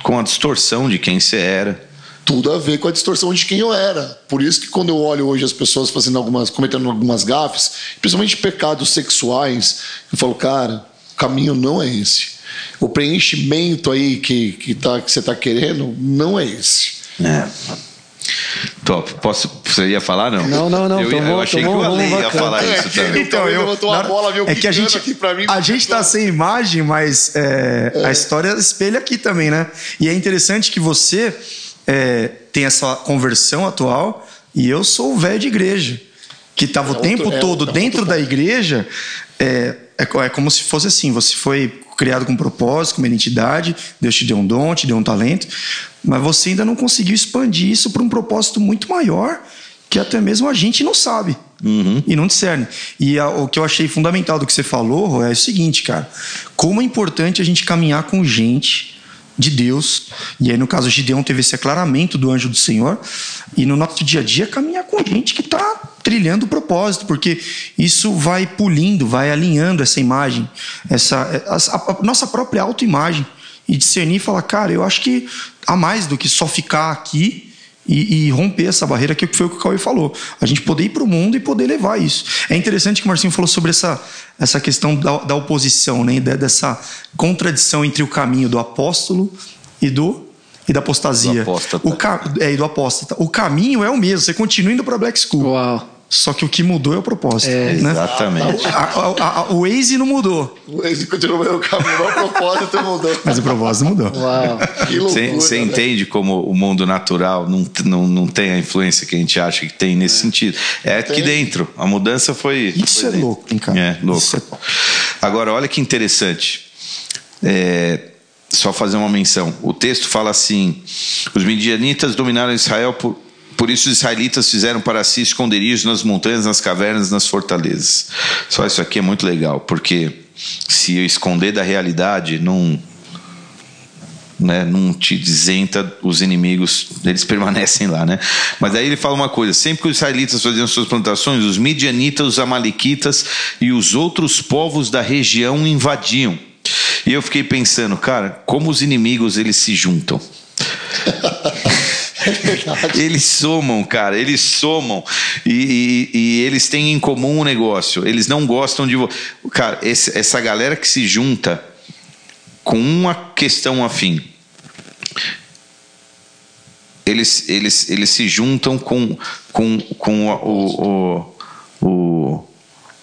com a distorção de quem você era. Tudo a ver com a distorção de quem eu era. Por isso que quando eu olho hoje as pessoas fazendo algumas, cometendo algumas gafes, principalmente pecados sexuais, eu falo, cara, o caminho não é esse o preenchimento aí que, que, tá, que você está querendo não é esse. É. Top. Posso, você ia falar, não? Não, não, não. Eu, tomou, eu achei tomou, que o Ale ia falar é, isso também. Então, eu, levantou a bola, é que a gente, aqui pra mim, a gente está sem imagem, mas é, é. a história espelha aqui também, né? E é interessante que você é, tem essa conversão atual e eu sou o velho de igreja, que estava o é tempo outro, todo dentro da igreja. É, é como se fosse assim: você foi criado com propósito, com uma identidade, Deus te deu um dom, te deu um talento, mas você ainda não conseguiu expandir isso para um propósito muito maior que até mesmo a gente não sabe uhum. e não discerne. E a, o que eu achei fundamental do que você falou é o seguinte, cara: como é importante a gente caminhar com gente de Deus. E aí, no caso, Gideão teve esse aclaramento do anjo do Senhor. E no nosso dia a dia, caminhar com gente que está trilhando o propósito, porque isso vai pulindo, vai alinhando essa imagem, essa a, a nossa própria autoimagem. E discernir e falar, cara, eu acho que há mais do que só ficar aqui e, e, romper essa barreira, que foi o que o Cauê falou. A gente poder ir para o mundo e poder levar isso. É interessante que o Marcinho falou sobre essa, essa questão da, da oposição, né? dessa contradição entre o caminho do apóstolo e do e da apostasia. Do apóstata. O, é, e do apóstata. O caminho é o mesmo, você continua indo para Black School. Uau. Só que o que mudou é o propósito. É, né? Exatamente. A, a, a, o Waze não mudou. O Waze continua o caminho, mas o propósito mudou. Mas o propósito mudou. Uau. Que loucura, Você né? entende como o mundo natural não, não, não tem a influência que a gente acha que tem nesse é. sentido. É aqui dentro. A mudança foi. Isso foi é dentro. louco, hein, cara? É, louco. É... Agora, olha que interessante. É, só fazer uma menção. O texto fala assim: os midianitas dominaram Israel por por isso os israelitas fizeram para si esconderijos nas montanhas, nas cavernas, nas fortalezas. Só isso aqui é muito legal, porque se esconder da realidade não né, não te isenta os inimigos, eles permanecem lá, né? Mas aí ele fala uma coisa: sempre que os israelitas faziam suas plantações, os midianitas, os amalequitas e os outros povos da região invadiam. E eu fiquei pensando, cara, como os inimigos eles se juntam. eles somam, cara, eles somam e, e, e, eles têm em comum um negócio. Eles não gostam de. Cara, esse, essa galera que se junta com uma questão afim. Eles, eles, eles se juntam com, com, com o, o, o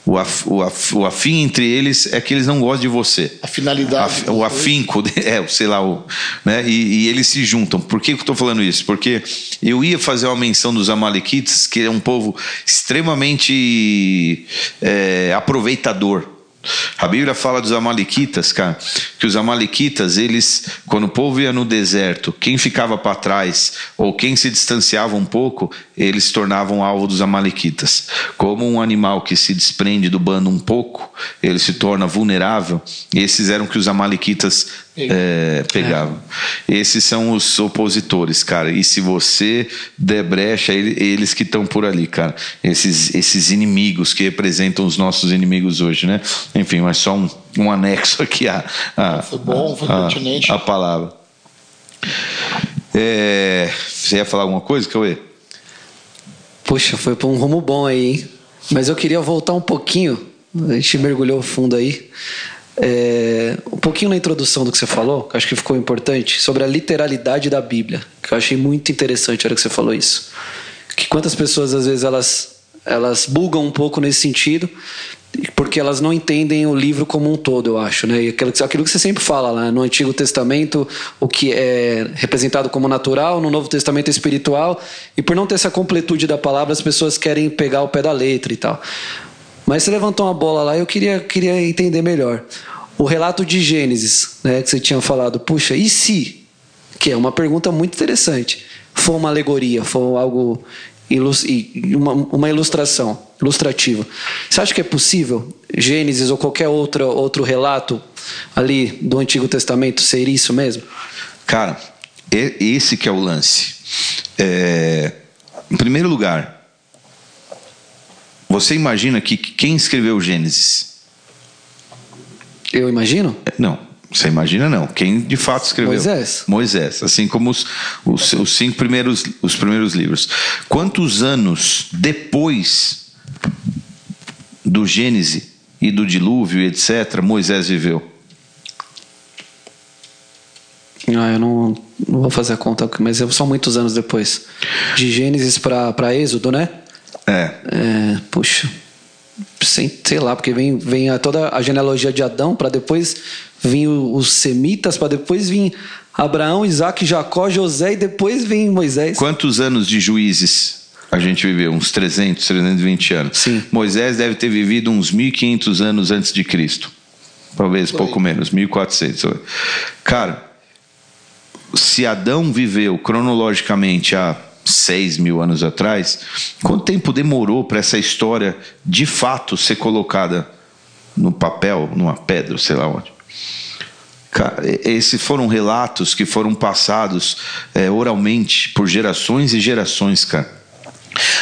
o, af, o, af, o afim entre eles é que eles não gostam de você. A finalidade. o afinco, é, sei lá, o, né? E, e, eles se juntam. Por que eu estou falando isso? Porque eu ia fazer uma menção dos Amalequitas, que é um povo extremamente é, aproveitador. A Bíblia fala dos amalequitas, cara, que os amalequitas, eles, quando o povo ia no deserto, quem ficava para trás ou quem se distanciava um pouco, eles se tornavam alvo dos amalequitas. Como um animal que se desprende do bando um pouco, ele se torna vulnerável, esses eram que os amalequitas é, pegavam. É. Esses são os opositores, cara. E se você der brecha, eles que estão por ali, cara. Esses, esses inimigos que representam os nossos inimigos hoje, né? Enfim, mas só um, um anexo aqui a, a, foi bom, foi a, pertinente. a, a palavra. É, você ia falar alguma coisa, Cauê? Puxa, foi para um rumo bom aí, hein? Mas eu queria voltar um pouquinho. A gente mergulhou fundo aí. É, um pouquinho na introdução do que você falou, que acho que ficou importante, sobre a literalidade da Bíblia, que eu achei muito interessante a hora que você falou isso. Que quantas pessoas às vezes elas, elas bugam um pouco nesse sentido, porque elas não entendem o livro como um todo, eu acho. Né? E aquilo, aquilo que você sempre fala lá, no Antigo Testamento, o que é representado como natural, no Novo Testamento espiritual, e por não ter essa completude da palavra, as pessoas querem pegar o pé da letra e tal. Mas você levantou uma bola lá eu queria, queria entender melhor. O relato de Gênesis, né, que você tinha falado, puxa, e se? Que é uma pergunta muito interessante. For uma alegoria, for algo uma, uma ilustração, ilustrativa. Você acha que é possível Gênesis ou qualquer outro, outro relato ali do Antigo Testamento ser isso mesmo? Cara, esse que é o lance. É, em primeiro lugar, você imagina que quem escreveu Gênesis? Eu imagino? Não, você imagina não. Quem de fato escreveu? Moisés. Moisés, assim como os, os, os cinco primeiros, os primeiros livros. Quantos anos depois do Gênesis e do dilúvio, etc., Moisés viveu? Ah, eu não, não vou fazer a conta, mas são muitos anos depois. De Gênesis para Êxodo, né? É. é puxa. Sei, sei lá, porque vem, vem a, toda a genealogia de Adão para depois vir os semitas, para depois vir Abraão, Isaac, Jacó, José e depois vem Moisés. Quantos anos de juízes a gente viveu? Uns 300, 320 anos. Sim. Moisés deve ter vivido uns 1500 anos antes de Cristo. Talvez Foi. pouco menos, 1400. Cara, se Adão viveu cronologicamente há 6 mil anos atrás, quanto tempo demorou para essa história de fato ser colocada no papel, numa pedra, sei lá onde? Esses foram relatos que foram passados é, oralmente por gerações e gerações, cara.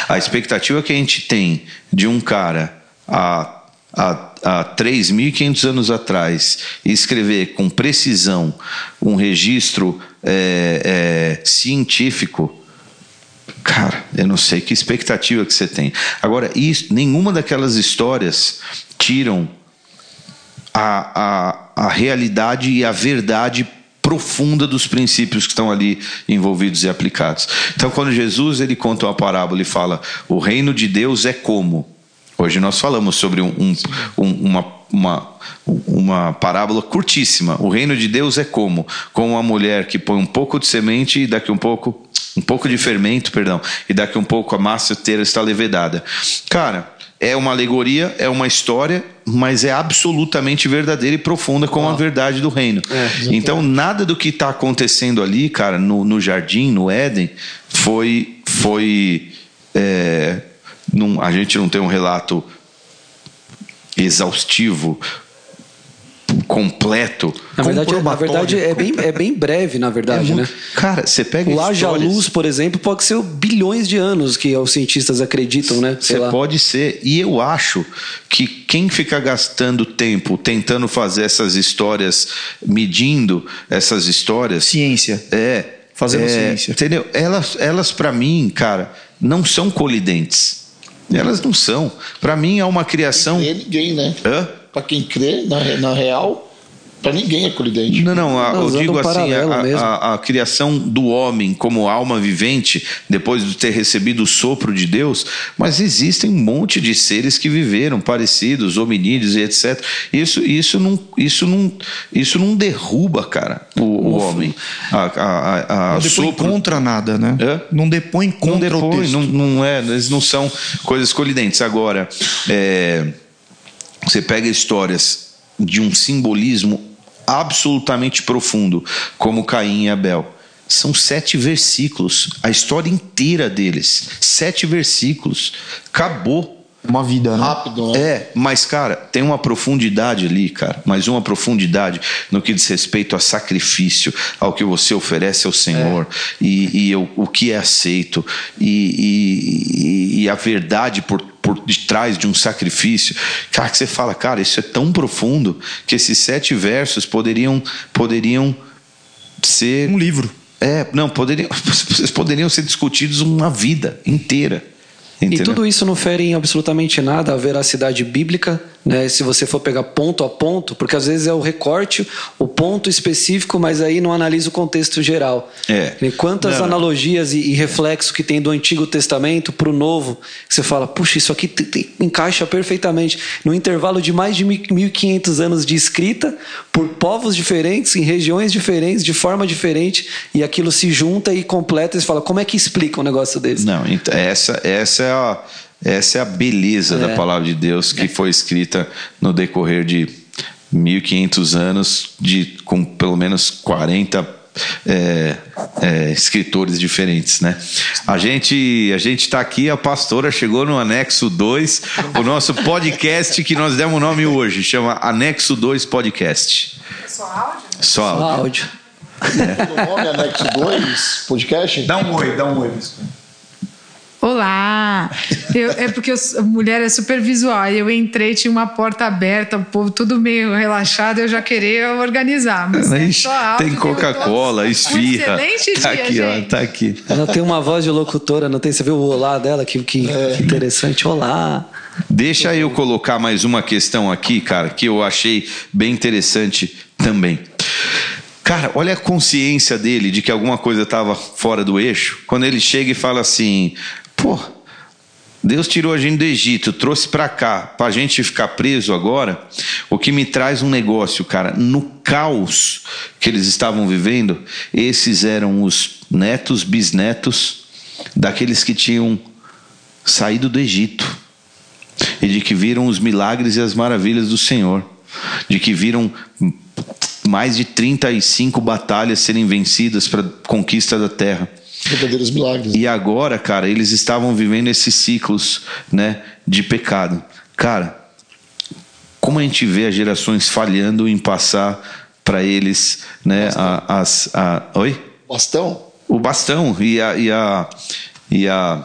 A expectativa que a gente tem de um cara há, há, há 3.500 anos atrás escrever com precisão um registro é, é, científico Cara, eu não sei que expectativa que você tem. Agora, isso, nenhuma daquelas histórias tiram a, a, a realidade e a verdade profunda dos princípios que estão ali envolvidos e aplicados. Então, quando Jesus ele conta uma parábola e fala: o reino de Deus é como. Hoje nós falamos sobre um, um, um, uma, uma, uma parábola curtíssima. O reino de Deus é como? Como uma mulher que põe um pouco de semente e daqui um pouco um pouco de fermento, perdão, e daqui um pouco a massa inteira está levedada. Cara, é uma alegoria, é uma história, mas é absolutamente verdadeira e profunda com a verdade do reino. É, então, nada do que está acontecendo ali, cara, no, no, jardim, no Éden, foi. foi é, num, a gente não tem um relato exaustivo completo. Na verdade, é, na verdade é, bem, é bem breve, na verdade, É né? muito- Cara, você pega O haja histórias- luz, por exemplo, pode ser bilhões de anos que os cientistas acreditam, né? Você pode ser. E eu acho que quem fica gastando tempo tentando fazer essas histórias, medindo essas histórias. Ciência. É. Fazendo é, ciência. Entendeu? Elas, elas para mim, cara, não são colidentes. Elas não são. Para mim é uma criação. Ninguém, né? Hã? Pra quem crê, na, na real, pra ninguém é colidente. Não, não, a- Não, eu digo um assim, a, a- a criação do homem como alma vivente, depois de ter recebido o sopro de Deus, mas existem um monte de seres que viveram parecidos, hominídeos e etc. Isso, isso, não, isso, não, isso não derruba, cara, o, o homem. A, a, a, a Não depõe sopro- contra nada, né? Hã? Não depõe não contra o depõe, texto. não, não é, eles não são coisas colidentes. Agora, é, você pega histórias de um simbolismo absolutamente profundo, como Caim e Abel. São sete versículos, a história inteira deles. Sete versículos. Acabou. Uma vida, né? Rápido, né? É, mas, cara, tem uma profundidade ali, cara. Mas uma profundidade no que diz respeito a sacrifício, ao que você oferece ao Senhor e, e o, o que é aceito e, e- e a verdade por, por detrás de um sacrifício. Cara, que você fala, cara, isso é tão profundo que esses sete versos poderiam, poderiam ser. Um livro. É, não, poderiam, vocês poderiam ser discutidos uma vida inteira. E entendeu? tudo isso não fere em absolutamente nada a veracidade bíblica, né? Se você for pegar ponto a ponto, porque às vezes é o recorte, o ponto específico, mas aí não analisa o contexto geral. É. Quantas Não, não. analogias e, e reflexo que tem do Antigo Testamento para o Novo, que você fala, puxa, isso aqui te- te- encaixa perfeitamente. No intervalo de mais de 1.500 anos de escrita, por povos diferentes, em regiões diferentes, de forma diferente, e aquilo se junta e completa, e você fala, como é que explica um negócio desse? Não, então, essa, essa, é a, essa é a beleza da É. palavra de Deus que foi escrita no decorrer de 1500 anos, de, com pelo menos 40 é, é, escritores diferentes, né? A gente a gente está aqui, a pastora chegou no anexo 2, o nosso podcast que nós demos o nome hoje, chama Anexo 2 Podcast. Só áudio? Só Só áudio. áudio. O nome Anexo 2, podcast? Dá um oi, dá um oi. Olá! Eu- é porque eu mulher é super visual. Aí eu entrei, tinha uma porta aberta, o povo tudo meio relaxado, eu já queria organizar. Mas é só tem Coca-Cola, Um esfirra. excelente tá dia, aqui, ó, gente. tá aqui. Ela tem uma voz de locutora, não tem? Você viu o olá dela? Que, que, que interessante. Olá. Deixa eu colocar mais uma questão aqui, cara, que eu achei bem interessante também. Cara, olha a consciência dele de que alguma coisa estava fora do eixo. Quando ele chega e fala assim: pô, Deus tirou a gente do Egito, trouxe para cá, para a gente ficar preso agora. O que me traz um negócio, cara, no caos que eles estavam vivendo, esses eram os netos, bisnetos daqueles que tinham saído do Egito e de que viram os milagres e as maravilhas do Senhor, de que viram mais de 35 batalhas serem vencidas para conquista da terra. Verdadeiros milagres. E agora, cara, eles estavam vivendo esses ciclos, né, de pecado. Cara, como a gente vê as gerações falhando em passar para eles, né, a, as, a, oi? Bastão? o bastão e a, e a, e a,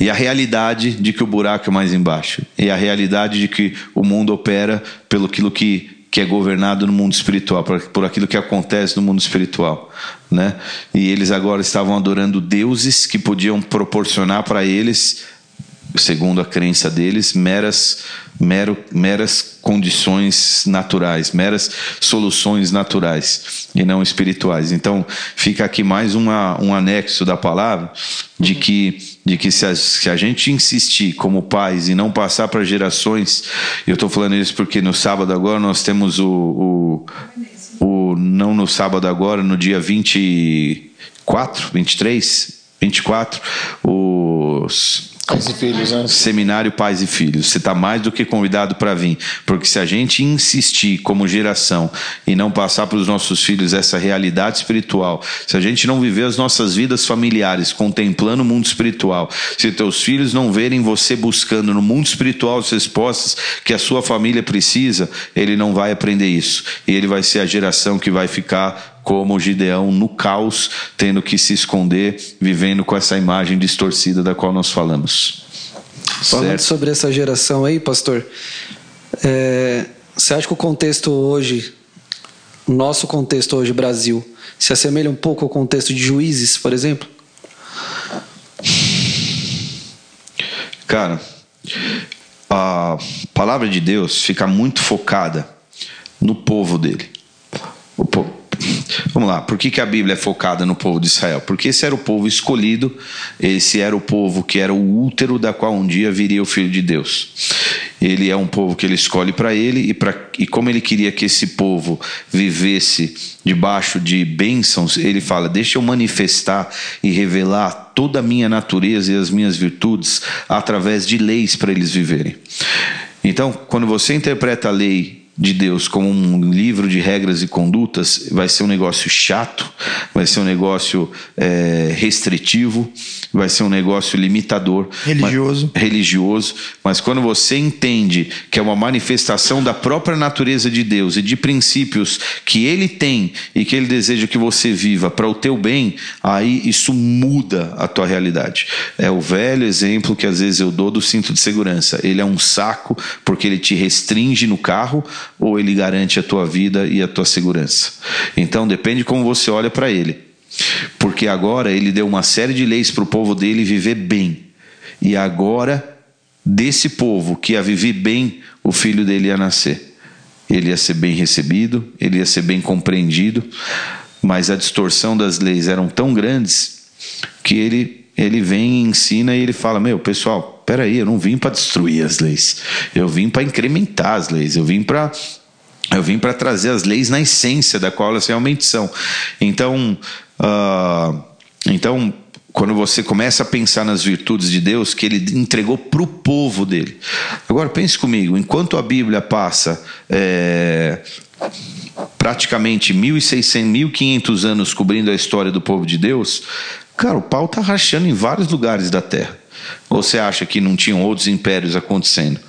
e a realidade de que o buraco é mais embaixo. E a realidade de que o mundo opera pelo aquilo que, que é governado no mundo espiritual, por, aquilo que acontece no mundo espiritual. Né? E eles agora estavam adorando deuses que podiam proporcionar para eles, segundo a crença deles, meras, mero, meras condições naturais, meras soluções naturais e não espirituais. Então, fica aqui mais uma, um anexo da palavra de que, de que se, a, se a gente insistir como pais e não passar para gerações, eu estou falando isso porque no sábado agora nós temos o, o, o não no sábado agora, no dia 24, 23, 24, os Pais e filhos, né? Seminário Pais e Filhos. Você está mais do que convidado para vir. Porque se a gente insistir como geração e não passar para os nossos filhos essa realidade espiritual, se a gente não viver as nossas vidas familiares contemplando o mundo espiritual, se teus filhos não verem você buscando no mundo espiritual as respostas que a sua família precisa, ele não vai aprender isso. E ele vai ser a geração que vai ficar como Gideão no caos, tendo que se esconder, vivendo com essa imagem distorcida da qual nós falamos. Falando Certo? sobre essa geração aí, pastor, é, você acha que o contexto hoje, nosso contexto hoje, Brasil, se assemelha um pouco ao contexto de juízes, por exemplo? Cara, a palavra de Deus fica muito focada no povo dele. O po- Vamos lá, por que, que a Bíblia é focada no povo de Israel? Porque esse era o povo escolhido, esse era o povo que era o útero da qual um dia viria o Filho de Deus. Ele é um povo que ele escolhe para ele, e, pra, e como ele queria que esse povo vivesse debaixo de bênçãos, ele fala: Deixa eu manifestar e revelar toda a minha natureza e as minhas virtudes através de leis para eles viverem. Então, quando você interpreta a lei de Deus como um livro de regras e condutas, vai ser um negócio chato, vai ser um negócio é, restritivo, vai ser um negócio limitador. Religioso. Mas, religioso. Mas quando você entende que é uma manifestação da própria natureza de Deus e de princípios que Ele tem e que Ele deseja que você viva para o teu bem, aí isso muda a tua realidade. É o velho exemplo que às vezes eu dou do cinto de segurança. Ele é um saco porque ele te restringe no carro ou ele garante a tua vida e a tua segurança. Então depende como você olha para ele. Porque agora ele deu uma série de leis para o povo dele viver bem. E agora, desse povo que ia viver bem, o filho dele ia nascer. Ele ia ser bem recebido, ele ia ser bem compreendido, mas a distorção das leis eram tão grandes que ele, ele vem e ensina e ele fala: Meu, pessoal, peraí, eu não vim para destruir as leis, eu vim para incrementar as leis, eu vim para eu vim para trazer as leis na essência da qual elas realmente são. Então, uh, então quando você começa a pensar nas virtudes de Deus que Ele entregou para o povo dele. Agora pense comigo, enquanto a Bíblia passa é, praticamente 1.600, 1.500 anos cobrindo a história do povo de Deus, cara, o pau está rachando em vários lugares da Terra. Ou você acha que não tinham outros impérios acontecendo?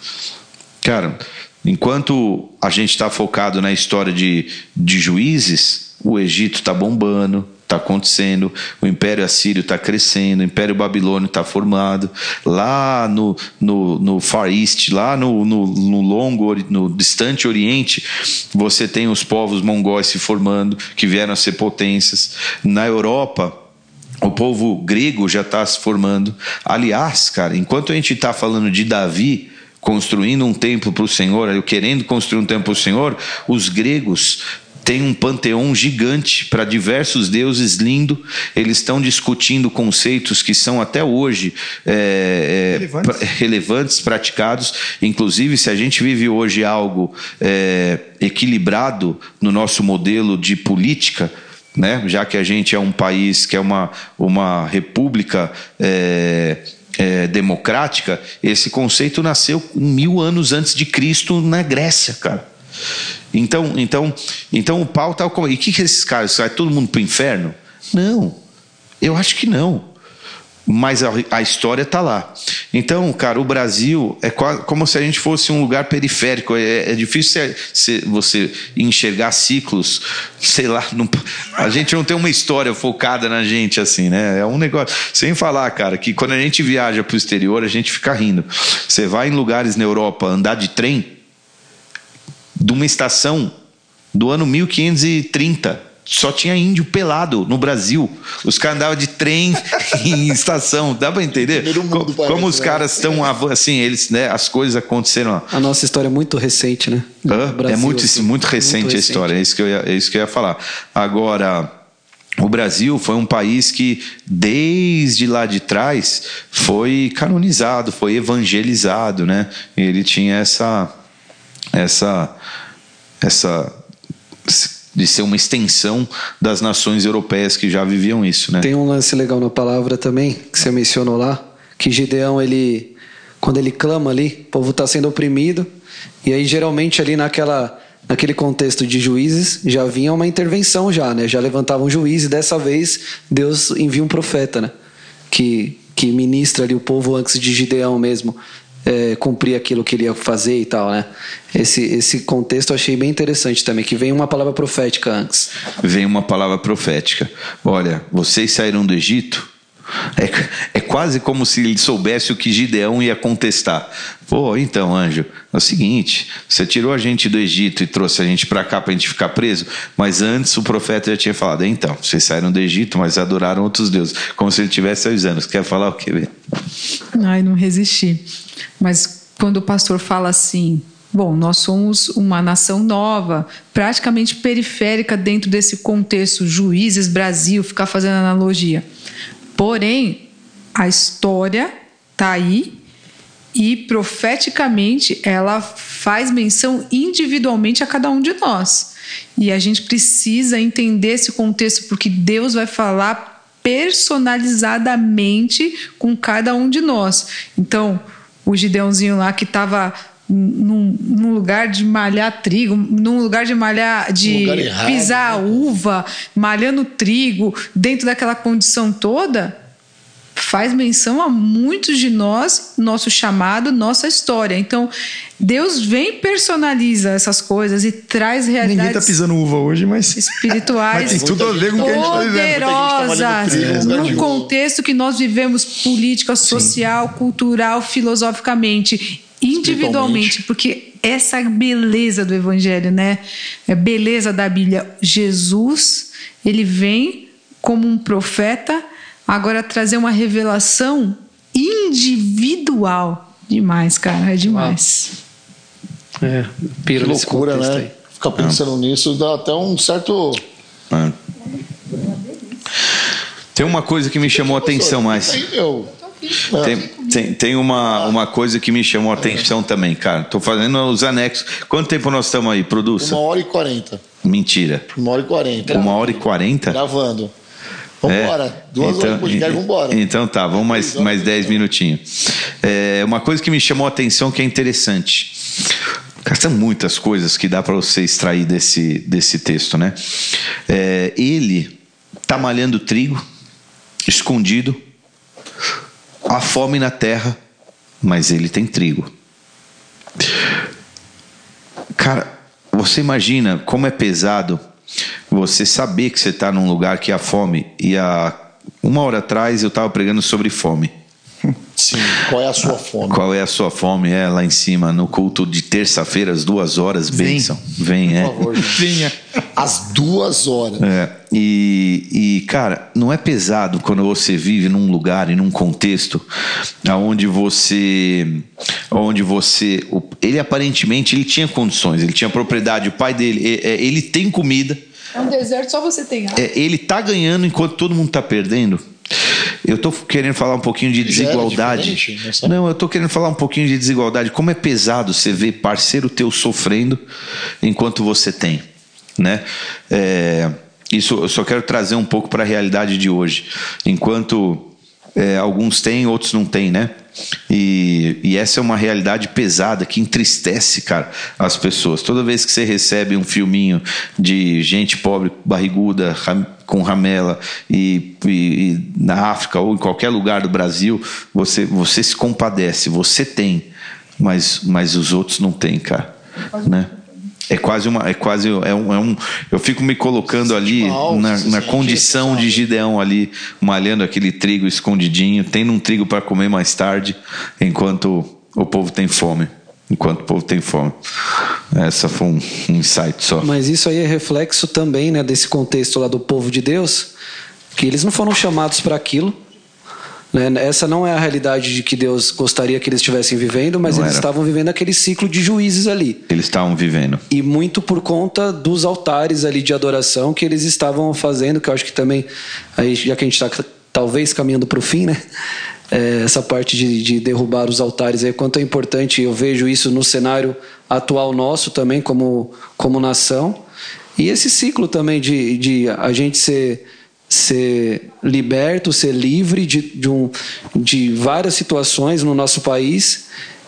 Cara, enquanto a gente está focado na história de, de juízes, o Egito está bombando, está acontecendo, o Império Assírio está crescendo, o Império Babilônio está formado, lá no, no, no Far East, lá no, no, no longo, no distante Oriente, você tem os povos mongóis se formando, que vieram a ser potências. Na Europa, o povo grego já está se formando. Aliás, cara, enquanto a gente está falando de Davi construindo um templo para o Senhor, querendo construir um templo para o Senhor, os gregos têm um panteão gigante para diversos deuses lindo. Eles estão discutindo conceitos que são até hoje é, é, Relevantes. pra- relevantes, praticados. Inclusive, se a gente vive hoje algo é, equilibrado no nosso modelo de política, né? já que a gente é um país que é uma, uma república é, é, democrática, esse conceito nasceu mil anos antes de Cristo na Grécia, cara. Então, então, então o pau tá. E o que, que esses caras? Vai todo mundo para o inferno? Não, eu acho que não. Mas a, a história está lá. Então, cara, o Brasil é qua- como se a gente fosse um lugar periférico. É, é difícil você- você enxergar ciclos, sei lá. não- a gente não tem uma história focada na gente assim, né? É um negócio. Sem falar, cara, que quando a gente viaja para o exterior, a gente fica rindo. Você vai em lugares na Europa andar de trem, de uma estação do ano 1530. Só tinha índio pelado no Brasil. Os caras andavam de trem em estação. Dá pra entender? Co- parece, Como os né? caras estão assim, eles, né, as coisas aconteceram. A nossa história é muito recente, né? Hã? Do Brasil, é muito, assim. muito recente Muito a história, é isso, que eu ia, é isso que eu ia falar. Agora, o Brasil foi um país que, desde lá de trás, foi canonizado, foi evangelizado, né? Ele tinha essa. essa. essa de ser uma extensão das nações europeias que já viviam isso, né? Tem um lance legal na palavra também, que você mencionou lá, que Gideão ele quando ele clama ali, o povo está sendo oprimido e aí geralmente ali naquela naquele contexto de juízes já vinha uma intervenção já, né? Já levantavam um juiz e dessa vez Deus envia um profeta, né? Que que ministra ali o povo antes de Gideão mesmo é, cumprir aquilo que ele ia fazer e tal, né? Esse, esse contexto eu achei bem interessante também, que vem uma palavra profética antes. Vem uma palavra profética. Olha, vocês saíram do Egito, é, é quase como se ele soubesse o que Gideão ia contestar. Pô, então, anjo, é o seguinte: você tirou a gente do Egito e trouxe a gente para cá para a gente ficar preso, mas antes o profeta já tinha falado: então, vocês saíram do Egito, mas adoraram outros deuses, como se ele tivesse seis anos. Quer falar o quê? Ai, não resisti. Mas quando o pastor fala assim, Bom, nós somos uma nação nova, praticamente periférica dentro desse contexto, juízes, Brasil, ficar fazendo analogia. Porém, a história está aí e profeticamente ela faz menção individualmente a cada um de nós. E a gente precisa entender esse contexto porque Deus vai falar personalizadamente com cada um de nós. Então, o Gideãozinho lá que estava num, num, lugar de malhar trigo, num lugar de malhar, de errado, pisar né? uva, malhando trigo, dentro daquela condição toda, faz menção a muitos de nós, nosso chamado, nossa história. Então, Deus vem personaliza essas coisas e traz realidades. Ninguém está pisando uva hoje, mas espirituais. mas tem tudo a ver com o que a gente está vivendo. Poderosas, no contexto que nós vivemos política, social, Sim. cultural, filosoficamente individualmente, porque essa é a beleza do evangelho, né? É a beleza da Bíblia. Jesus, ele vem como um profeta, agora trazer uma revelação individual. Demais, cara, é demais. É, que loucura, né? Aí. Ficar pensando nisso dá até um certo. É. Tem uma coisa que me chamou a atenção mais. Eu, tem, tem, tem uma, uma coisa que me chamou a atenção também, cara. Tô fazendo os anexos. Quanto tempo nós estamos aí, produção? Uma hora e quarenta. Mentira. Uma hora e quarenta. Uma hora e quarenta? Gravando. Vambora. É, Duas então, horas de podcast, vambora. Então tá, vamos mais, mais dez minutinhos. É, uma coisa que me chamou a atenção que é interessante. Cara, são muitas coisas que dá para você extrair desse, desse texto, né? É, ele tá malhando trigo, escondido, Há fome na terra, mas ele tem trigo. Cara, você imagina como é pesado você saber que você está num lugar que há fome e há uma hora atrás eu estava pregando sobre fome. Sim, qual é a sua fome? Qual é a sua fome? É lá em cima, no culto de terça-feira, às duas horas, bênção. Vem, Vem é. Favor, Venha. Às duas horas. É. E, e, cara, não é pesado quando você vive num lugar e num contexto onde você. onde você. Ele aparentemente ele tinha condições, ele tinha propriedade, o pai dele, é, ele tem comida. É um deserto, só você tem água. É, ele tá ganhando enquanto todo mundo tá perdendo. Eu estou querendo falar um pouquinho de desigualdade. Não, eu estou querendo falar um pouquinho de desigualdade. Como é pesado você ver parceiro teu sofrendo enquanto você tem, né? É, isso eu só quero trazer um pouco para a realidade de hoje. Enquanto é, alguns têm, outros não têm, né? E, e, essa é uma realidade pesada que entristece, cara, as pessoas. Toda vez que você recebe um filminho de gente pobre, barriguda, com ramela e, e, e, na África ou em qualquer lugar do Brasil, você, você se compadece, você tem, mas, mas os outros não têm, cara, né? É quase uma, é quase é um, é um eu fico me colocando ali na, na condição de Gideão ali malhando aquele trigo escondidinho, tendo um trigo para comer mais tarde, enquanto o povo tem fome enquanto o povo tem fome. Essa foi um, um insight só. Mas isso aí é reflexo também né, desse contexto lá do povo de Deus, que eles não foram chamados para aquilo. Né? Essa não é a realidade de que Deus gostaria que eles estivessem vivendo, mas não eles era. estavam vivendo aquele ciclo de juízes ali. Eles estavam vivendo. E muito por conta dos altares ali de adoração que eles estavam fazendo, que eu acho que também, aí, já que a gente está talvez caminhando para o fim, né? é, essa parte de, de, derrubar os altares aí, quanto é importante, eu vejo isso no cenário atual nosso também, como, como nação. E esse ciclo também de, de a gente ser, ser liberto, ser livre de, de, um, de várias situações no nosso país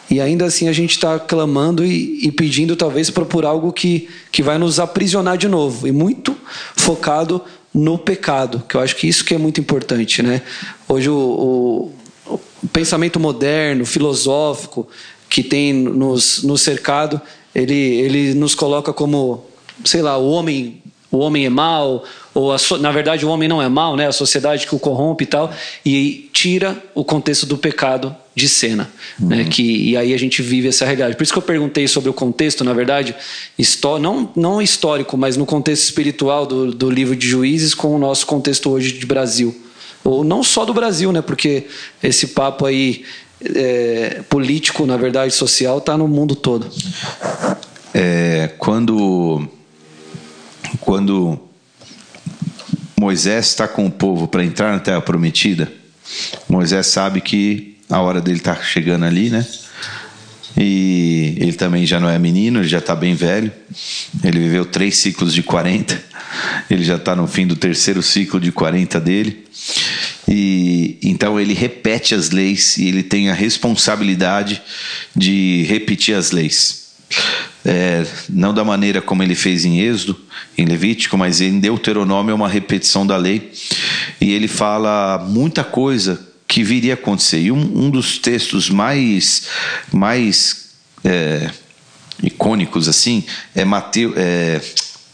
e ainda assim a gente está clamando e, e, pedindo talvez por algo que, que vai nos aprisionar de novo e muito focado no pecado, que eu acho que isso que é muito importante, né? Hoje o, o, o pensamento moderno, filosófico que tem nos, nos cercado, ele, ele nos coloca como, sei lá, o homem o homem é mau, ou a, na verdade o homem não é mau, né? A sociedade que o corrompe e tal, e tira o contexto do pecado de cena, uhum. né? Que e aí a gente vive essa realidade. Por isso que eu perguntei sobre o contexto, na verdade, histó não não histórico, mas no contexto espiritual do, do livro de Juízes com o nosso contexto hoje de Brasil, ou não só do Brasil, né? Porque esse papo aí é, político, na verdade, social, está no mundo todo. É, quando quando Moisés está com o povo para entrar na Terra Prometida, Moisés sabe que a hora dele está chegando ali, né? E ele também já não é menino, ele já está bem velho. Ele viveu três ciclos de 40. Ele já está no fim do terceiro ciclo de 40 dele. E então ele repete as leis e ele tem a responsabilidade de repetir as leis. É, não da maneira como ele fez em Êxodo, em Levítico, mas em Deuteronômio é uma repetição da lei. E ele fala muita coisa que viria a acontecer. E um, um dos textos mais, mais é, icônicos assim é Mateus. É,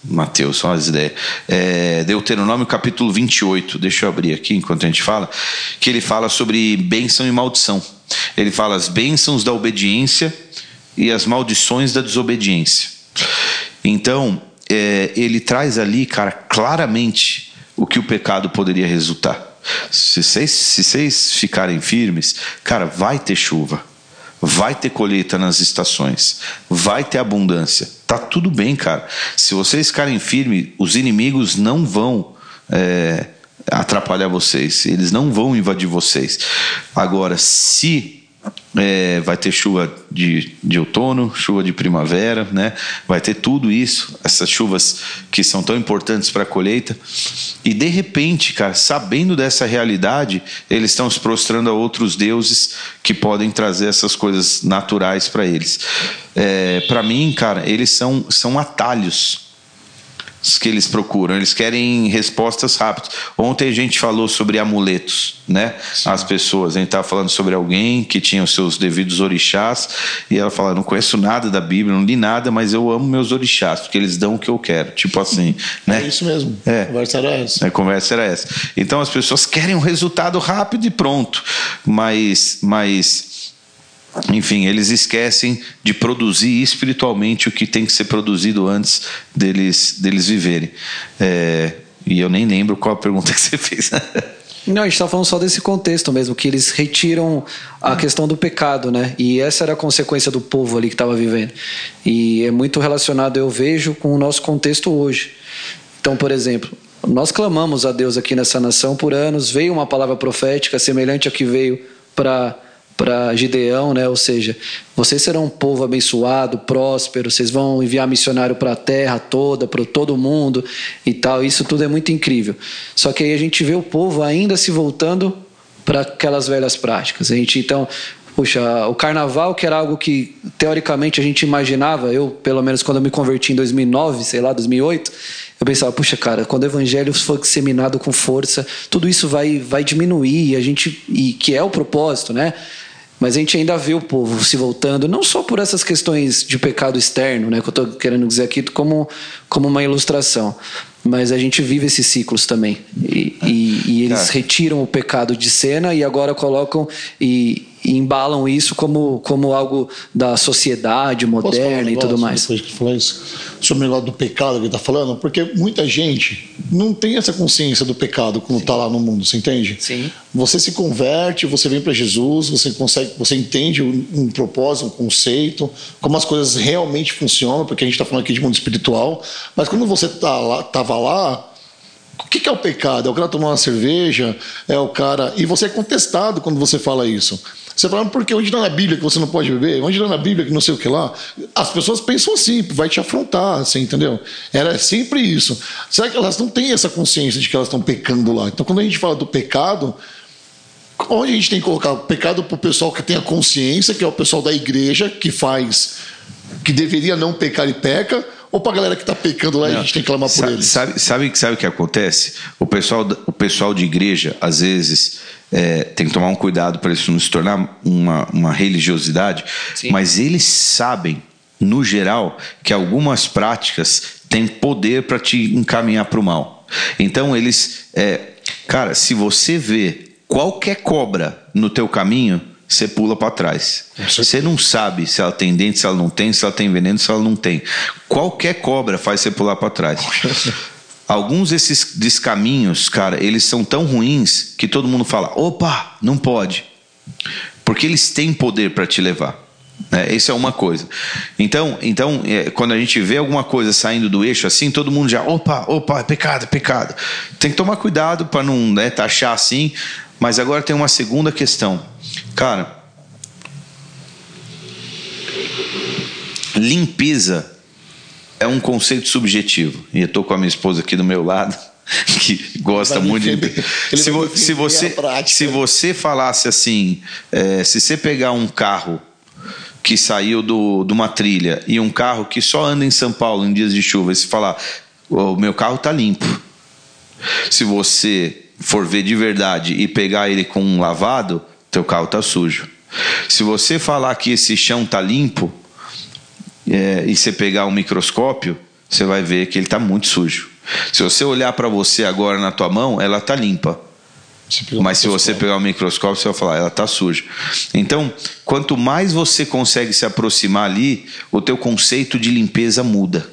Mateus, só as ideias. É, Deuteronômio capítulo 28, deixa eu abrir aqui enquanto a gente fala, que ele fala sobre bênção e maldição. Ele fala as bênçãos da obediência e as maldições da desobediência. Então, é, ele traz ali, cara, claramente o que o pecado poderia resultar. Se vocês, se vocês ficarem firmes, cara, vai ter chuva, vai ter colheita nas estações, vai ter abundância. Tá tudo bem, cara. Se vocês ficarem firmes, os inimigos não vão. É, atrapalhar vocês, eles não vão invadir vocês. Agora, se é, vai ter chuva de, de outono, chuva de primavera, né? vai ter tudo isso, essas chuvas que são tão importantes para a colheita. E de repente, cara, sabendo dessa realidade, eles estão se prostrando a outros deuses que podem trazer essas coisas naturais para eles. É, para mim, cara, eles são, são atalhos que eles procuram. Eles querem respostas rápidas. Ontem a gente falou sobre amuletos, né? Sim. As pessoas. A gente estava falando sobre alguém que tinha os seus devidos orixás e ela fala: Não conheço nada da Bíblia, não li nada, mas eu amo meus orixás, porque eles dão o que eu quero. Tipo assim, né? É isso mesmo. É. A conversa era essa. A conversa era essa. Então as pessoas querem um resultado rápido e pronto. Mas. mas enfim, eles esquecem de produzir espiritualmente o que tem que ser produzido antes deles, deles viverem. É, e eu nem lembro qual a pergunta que você fez. Não, a gente está falando só desse contexto mesmo, que eles retiram a questão do pecado, né? E essa era a consequência do povo ali que estava vivendo. E é muito relacionado, eu vejo, com o nosso contexto hoje. Então, por exemplo, nós clamamos a Deus aqui nessa nação por anos, veio uma palavra profética semelhante a que veio para para Gideão, né? Ou seja, vocês serão um povo abençoado, próspero, vocês vão enviar missionário para a terra toda, para todo mundo e tal. Isso tudo é muito incrível. Só que aí a gente vê o povo ainda se voltando para aquelas velhas práticas. A gente então Puxa, o carnaval, que era algo que teoricamente a gente imaginava, eu, pelo menos quando eu me converti em 2009, sei lá, 2008, eu pensava, puxa, cara, quando o evangelho for disseminado com força, tudo isso vai, vai diminuir, a gente, e que é o propósito, né? Mas a gente ainda vê o povo se voltando, não só por essas questões de pecado externo, né, que eu estou querendo dizer aqui como, como uma ilustração, mas a gente vive esses ciclos também. E, e, e eles retiram o pecado de cena e agora colocam e, e embalam isso como, como algo da sociedade moderna um e tudo mais. Depois que falou isso, sobre o negócio do pecado que ele está falando, porque muita gente não tem essa consciência do pecado quando está lá no mundo, você entende? Sim. Você se converte, você vem para Jesus, você consegue, você entende um, um, propósito, um conceito, como as coisas realmente funcionam, porque a gente está falando aqui de mundo espiritual, mas quando você tá lá, tava lá, o que, que é o pecado? É o cara tomar uma cerveja? É o cara. E você é contestado quando você fala isso. Você fala, por que onde está na Bíblia que você não pode beber? Onde está na Bíblia que não sei o que lá? As pessoas pensam assim, vai te afrontar, assim, entendeu? Era sempre isso. Será que elas não têm essa consciência de que elas estão pecando lá? Então, quando a gente fala do pecado, onde a gente tem que colocar o pecado para o pessoal que tem a consciência, que é o pessoal da igreja, que faz, que deveria não pecar e peca, ou para a galera que está pecando lá e a gente tem que clamar por sabe, eles? Sabe, sabe, sabe o que acontece? O pessoal, o pessoal de igreja, às vezes, é, tem que tomar um cuidado para isso não se tornar uma, uma religiosidade, Sim. mas eles sabem, no geral, que algumas práticas têm poder para te encaminhar para o mal. Então, eles. É, cara, se você vê qualquer cobra no teu caminho, você pula para trás. Você não sabe se ela tem dente, se ela não tem, se ela tem veneno, se ela não tem. Qualquer cobra faz você pular para trás. Alguns desses, caminhos, cara, eles são tão ruins que todo mundo fala: opa, não pode. Porque eles têm poder para te levar. É, isso é uma coisa. Então, então é, quando a gente vê alguma coisa saindo do eixo assim, todo mundo já, opa, opa, é pecado, é pecado. Tem que tomar cuidado para não né, taxar assim. Mas agora tem uma segunda questão. Cara, limpeza é um conceito subjetivo. E eu estou com a minha esposa aqui do meu lado, que gosta muito de. Se, vo- se você, se você falasse assim, é, se você pegar um carro que saiu do, de uma trilha e um carro que só anda em São Paulo em dias de chuva, e se falar, o meu carro está limpo. Se você for ver de verdade e pegar ele com um lavado, teu carro está sujo. Se você falar que esse chão está limpo é, e você pegar um microscópio, você vai ver que ele está muito sujo. Se você olhar para você agora na tua mão, ela está limpa. Mas se você pegar o microscópio, você vai falar, ela está suja. Então, quanto mais você consegue se aproximar ali, o teu conceito de limpeza muda,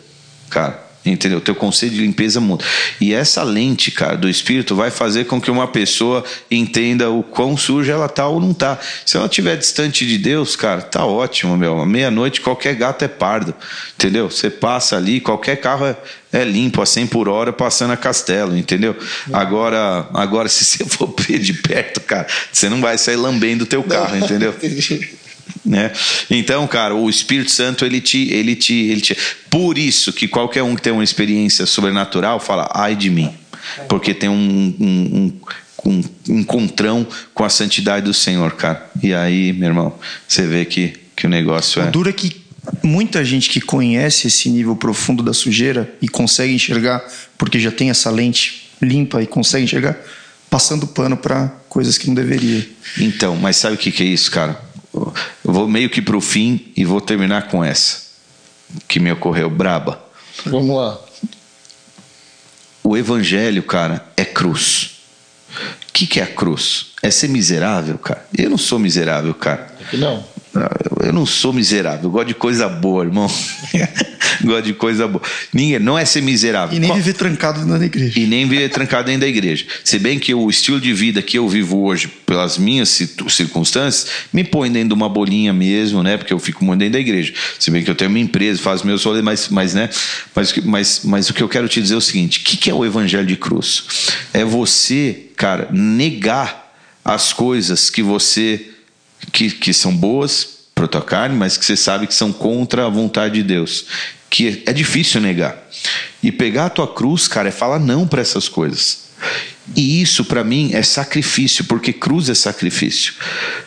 cara. Entendeu? O teu conceito de limpeza muda. E essa lente, cara, do espírito vai fazer com que uma pessoa entenda o quão suja ela tá ou não tá. Se ela estiver distante de Deus, cara, tá ótimo, meu. Meia-noite qualquer gato é pardo. Entendeu? Você passa ali, qualquer carro é, é limpo, a 100 por hora, passando a castelo, entendeu? Agora, agora se você for ver de perto, cara, você não vai sair lambendo o teu carro, entendeu? né? Então, cara, o Espírito Santo ele te, ele te, ele te. Por isso que qualquer um que tem uma experiência sobrenatural fala, ai de mim, porque tem um, um, um, um encontrão com a santidade do Senhor, cara. E aí, meu irmão, você vê que, que o negócio é. O duro é que muita gente que conhece esse nível profundo da sujeira e consegue enxergar, porque já tem essa lente limpa e consegue enxergar, passando pano para coisas que não deveria. Então, mas sabe o que, que é isso, cara? Eu vou meio que pro fim e vou terminar com essa que me ocorreu braba. Vamos lá. O evangelho, cara, é cruz. O que, que é a cruz? É ser miserável, cara. Eu não sou miserável, cara. Não. Eu não sou miserável. Eu gosto de coisa boa, irmão. gosto de coisa boa. Ninguém, não é ser miserável. E nem Qual- viver trancado dentro da igreja. e nem viver trancado dentro da igreja. Se bem que o estilo de vida que eu vivo hoje, pelas minhas circunstâncias, me põe dentro de uma bolinha mesmo, né? Porque eu fico muito dentro da igreja. Se bem que eu tenho uma empresa, faço meus rolês, mas, mas, né? Mas, mas, mas o que eu quero te dizer é o seguinte: o que, que é o evangelho de cruz? É você, cara, negar as coisas que você. Que, que são boas para tua carne, mas que você sabe que são contra a vontade de Deus. Que é difícil negar. E pegar a tua cruz, cara, é falar não para essas coisas. E isso para mim é sacrifício, porque cruz é sacrifício.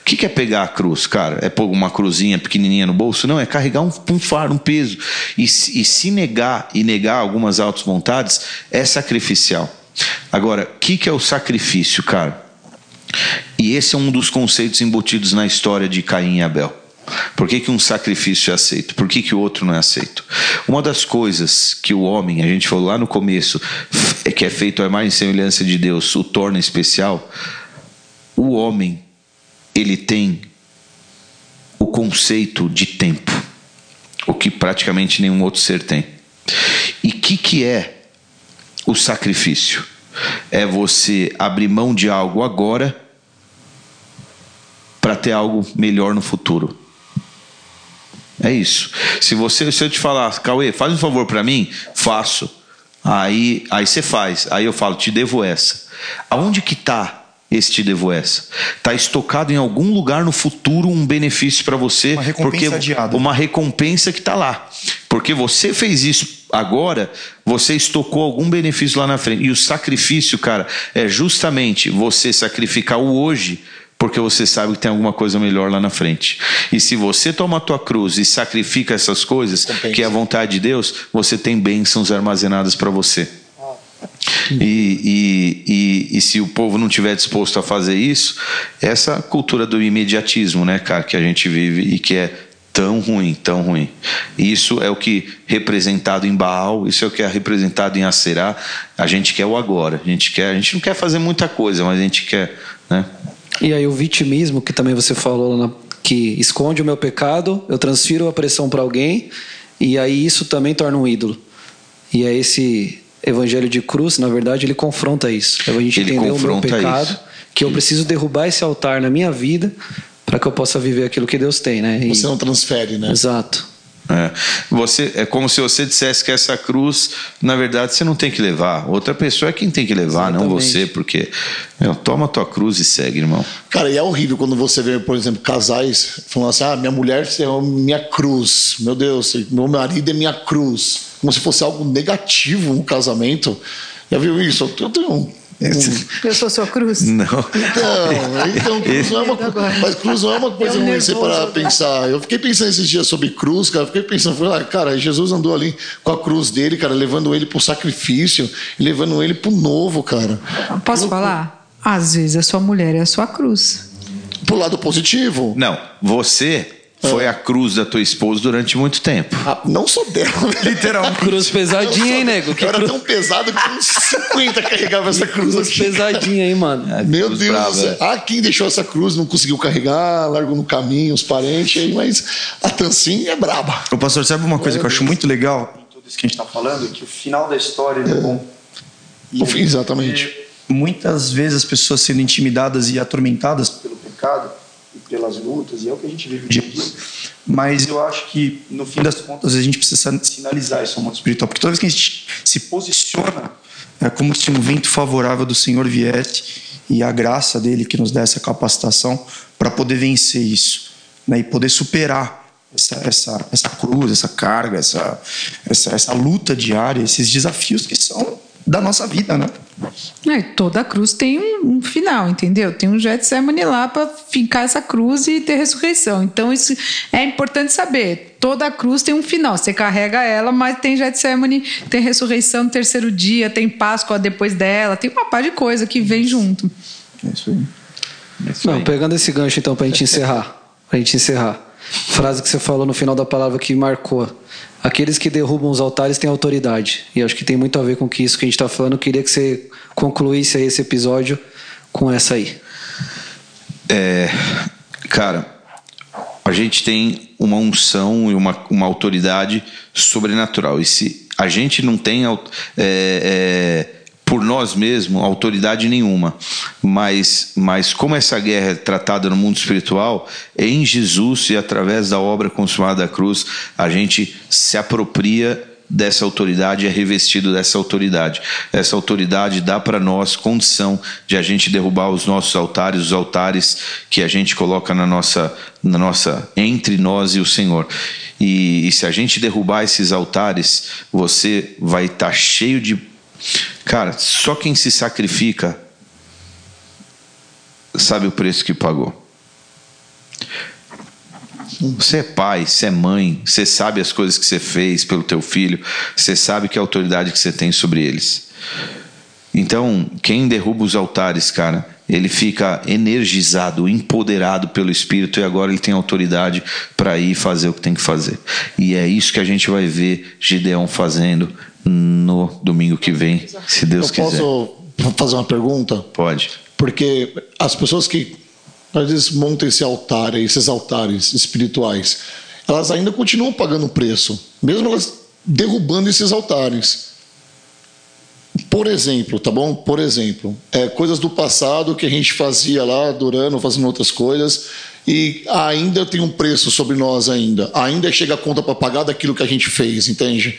O que que é pegar a cruz, cara? É pôr uma cruzinha pequenininha no bolso? Não, é carregar um, um fardo, um peso. E, se- e se negar e negar algumas altas vontades é sacrificial. Agora, o que que é o sacrifício, cara? E esse é um dos conceitos embutidos na história de Caim e Abel. Por que, que um sacrifício é aceito? Por que, que o outro não é aceito? Uma das coisas que o homem, a gente falou lá no começo, é que é feito a e semelhança de Deus, o torna especial. O homem, ele tem o conceito de tempo, o que praticamente nenhum outro ser tem. E o que, que é o sacrifício? É você abrir mão de algo agora para ter algo melhor no futuro. É isso. Se você, se eu te falar, Cauê, faz um favor para mim, faço. Aí, aí você faz. Aí eu falo, te devo essa. Aonde que tá este devo essa. Está estocado em algum lugar no futuro um benefício para você, Uma recompensa porque adiada. uma recompensa que está lá, porque você fez isso agora, você estocou algum benefício lá na frente. E o sacrifício, cara, é justamente você sacrificar o hoje. Porque você sabe que tem alguma coisa melhor lá na frente. E se você toma a tua cruz e sacrifica essas coisas, Recompensa. que é a vontade de Deus, você tem bênçãos armazenadas para você. E, e, e, e se o povo não tiver disposto a fazer isso, essa cultura do imediatismo, né, cara, que a gente vive e que é tão ruim, tão ruim. Isso é o que representado em Baal, isso é o que é representado em Acerá. A gente quer o agora. A gente quer, a gente não quer fazer muita coisa, mas a gente quer, né? E aí o vitimismo, que também você falou, na- que esconde o meu pecado, eu transfiro a pressão para alguém, e aí isso também torna um ídolo. E é esse evangelho de cruz, na verdade, ele confronta isso. É a gente Ele entender o meu confronta pecado, isso. que eu preciso derrubar esse altar na minha vida para que eu possa viver aquilo que Deus tem, né? E- Você não transfere, né? Exato. É, você, é como se você dissesse que essa cruz, na verdade, você não tem que levar. Outra pessoa é quem tem que levar, não Exatamente. você, porque meu, toma a tua cruz e segue, irmão. Cara, e é horrível quando você vê, por exemplo, casais falando assim: ah, minha mulher é minha cruz. Meu Deus, meu marido é minha cruz. Como se fosse algo negativo no casamento. Já viu isso? Eu tenho um. Eu sou sua cruz? Não. Então, então cruz não é uma, mas cruz não é uma coisa ruim você nervoso para agora. pensar. Eu fiquei pensando esses dias sobre cruz, cara. Fiquei pensando, falei, ah, cara, Jesus andou ali com a cruz dele, cara, levando ele pro sacrifício, levando ele pro novo, cara. Posso falar? Às vezes a sua mulher é a sua cruz. Pro lado positivo. Não, você foi a cruz da tua esposa durante muito tempo. Ah, não sou dela, né? Literalmente. Cruz pesadinha, hein, nego? Que Eu era cruz, tão pesado que uns 50 carregava essa cruz cruz aqui. pesadinha, hein, mano? Meu Cruz Deus brava, do céu. é. Ah, quem deixou essa cruz não conseguiu carregar, largou no caminho, os parentes aí, mas a Tancinha é braba. O pastor, sabe uma coisa que eu acho muito legal em tudo isso que a gente está falando? Que o final da história ele é bom. E O fim, exatamente. muitas vezes as pessoas sendo intimidadas e atormentadas pelo pecado e pelas lutas, e é o que a gente vive o dia a dia. Mas eu acho que, no fim das contas, a gente precisa sinalizar isso ao mundo espiritual. Porque toda vez que a gente se posiciona, é como se um vento favorável do Senhor viesse e a graça dele que nos dá essa capacitação para poder vencer isso né, e poder superar essa, essa, essa cruz, essa carga, essa, essa, essa luta diária, esses desafios que são da nossa vida, né? É, toda cruz tem um, um final, entendeu? Tem um Getsemane lá para ficar essa cruz e ter ressurreição. Então isso é importante saber. Toda cruz tem um final. Você carrega ela, mas tem Getsemane, tem ressurreição no terceiro dia, tem Páscoa depois dela, tem uma par de coisa que vem junto. É isso aí. Não, pegando esse gancho então pra gente encerrar. Pra gente encerrar. Frase que você falou no final da palavra que marcou. Aqueles que derrubam os altares têm autoridade. E acho que tem muito a ver com que isso que a gente está falando. Queria que você concluísse esse episódio com essa aí. É, cara, a gente tem uma unção e uma, uma autoridade sobrenatural. E se a gente não tem é, é, por nós mesmos autoridade nenhuma, mas, mas como essa guerra é tratada no mundo espiritual, em Jesus e através da obra consumada da cruz, a gente se apropria dessa autoridade é revestido dessa autoridade. Essa autoridade dá para nós condição de a gente derrubar os nossos altares, os altares que a gente coloca na nossa, na nossa entre nós e o Senhor. E, e se a gente derrubar esses altares, você vai estar cheio de cara. Só quem se sacrifica sabe o preço que pagou. Você é pai, você é mãe, você sabe as coisas que você fez pelo teu filho, você sabe que a autoridade que você tem sobre eles. Então, quem derruba os altares, cara, ele fica energizado, empoderado pelo Espírito e agora ele tem autoridade para ir fazer o que tem que fazer. E é isso que a gente vai ver Gideão fazendo no domingo que vem, se Deus Eu quiser. posso fazer uma pergunta? Pode. Porque as pessoas que às vezes montam esse altar, esses altares espirituais, elas ainda continuam pagando preço, mesmo elas derrubando esses altares. Por exemplo, tá bom? Por exemplo, é, coisas do passado que a gente fazia lá, adorando, fazendo outras coisas, e ainda tem um preço sobre nós ainda. Ainda chega a conta para pagar daquilo que a gente fez, entende?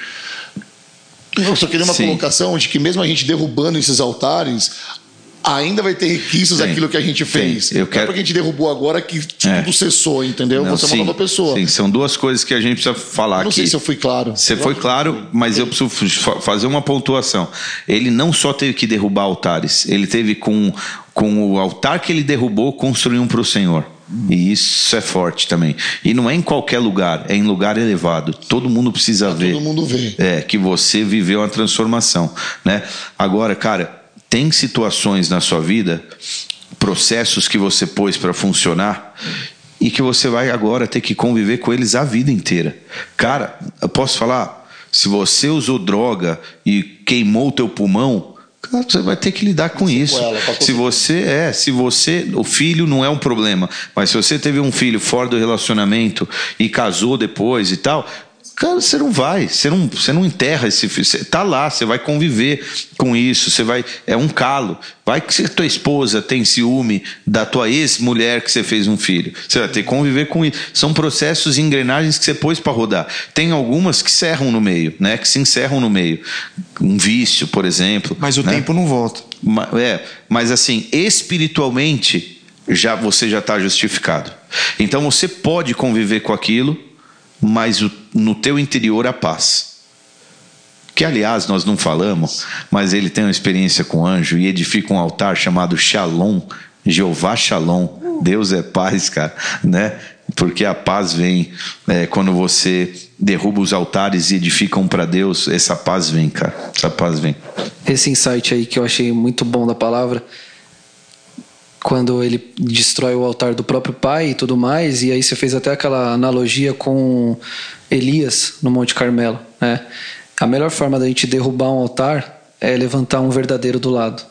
Eu só queria uma Sim. colocação de que mesmo a gente derrubando esses altares, ainda vai ter requisitos daquilo que a gente fez. Eu Não é quero- porque a gente derrubou agora que É. tudo cessou, entendeu? Não, Você é uma nova pessoa. Sim, são duas coisas que a gente precisa falar Não aqui. sei se eu fui claro. Você foi claro, mas eu preciso fa- fazer uma pontuação. Ele não só teve que derrubar altares, ele teve com, com o altar que ele derrubou, construir um para o Senhor. E isso é forte também. E não é em qualquer lugar, é em lugar elevado. Todo mundo precisa ver. Todo mundo vê. É, que você viveu uma transformação, né? Agora, cara, tem situações na sua vida, processos que você pôs para funcionar e que você vai agora ter que conviver com eles a vida inteira. Cara, eu posso falar, se você usou droga e queimou o teu pulmão, cara, você vai ter que lidar com isso. Todo Se você é, se você, o filho não é um problema, mas se você teve um filho fora do relacionamento e casou depois e tal, cara, você não vai, você não, você não enterra esse filho, você tá lá, você vai conviver com isso, você vai, é um calo. Vai que se tua esposa tem ciúme da tua ex-mulher que você fez um filho, você vai ter que conviver com isso. São processos e engrenagens que você pôs para rodar. Tem algumas que serram no meio, né? Que se encerram no meio. Um vício, por exemplo. Mas o né? tempo não volta. É, mas assim, espiritualmente, já você já está justificado. Então você pode conviver com aquilo, mas no teu interior a paz. Que aliás nós não falamos, mas ele tem uma experiência com anjo e edifica um altar chamado Shalom, Jeová Shalom. Deus é paz, cara, né? Porque a paz vem é, quando você derruba os altares e edifica um para Deus, essa paz vem, cara. Essa paz vem. Esse insight aí que eu achei muito bom da palavra, quando ele destrói o altar do próprio pai e tudo mais, e aí você fez até aquela analogia com Elias no Monte Carmelo, né? A melhor forma da gente derrubar um altar é levantar um verdadeiro do lado.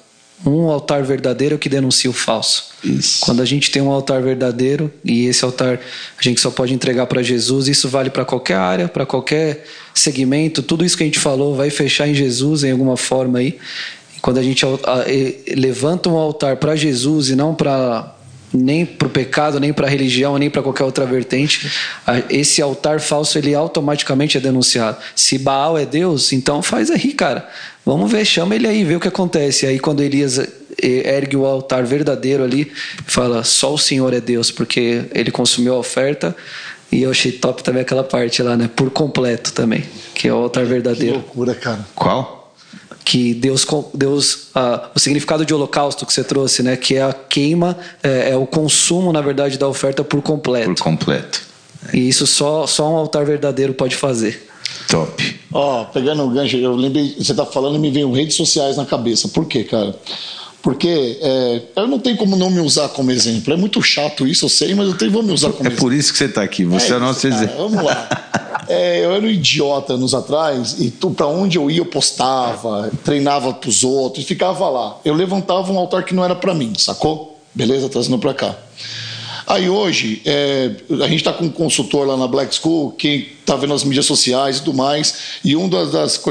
Um altar verdadeiro é que denuncia o falso. Isso. Quando a gente tem um altar verdadeiro e esse altar a gente só pode entregar para Jesus, isso vale para qualquer área, para qualquer segmento, tudo isso que a gente falou vai fechar em Jesus em alguma forma aí. Quando a gente levanta um altar para Jesus e não para nem para o pecado, nem para a religião, nem para qualquer outra vertente, esse altar falso ele automaticamente é denunciado. Se Baal é Deus, então faz aí, cara. Vamos ver, chama ele aí, vê o que acontece. Aí quando Elias ergue o altar verdadeiro ali, fala: só o Senhor é Deus, porque ele consumiu a oferta. E eu achei top também aquela parte lá, né? Por completo também, que é o altar Que verdadeiro loucura, cara. Qual? Que Deus, Deus ah, o significado de holocausto que você trouxe, né? Que é a queima, é, é o consumo, na verdade, da oferta por completo. Por completo. E isso só, só um altar verdadeiro pode fazer. Top. Ó, pegando o gancho, eu lembrei, você tá falando e me veio redes sociais na cabeça. Por quê, cara? Porque é, eu não tenho como não me usar como exemplo. É muito chato isso, eu sei, mas eu tenho, vou me usar como É exemplo. por isso que você está aqui. Você é, o isso, nosso cara, exemplo. Vamos lá. É, eu era um idiota anos atrás e tu, pra onde eu ia eu postava, treinava pros outros, ficava lá. Eu levantava um altar que não era pra mim, sacou? Beleza, trazendo pra cá. Aí hoje, é, a gente está com um consultor lá na Black School, que está vendo as mídias sociais e tudo mais, e uma das, das,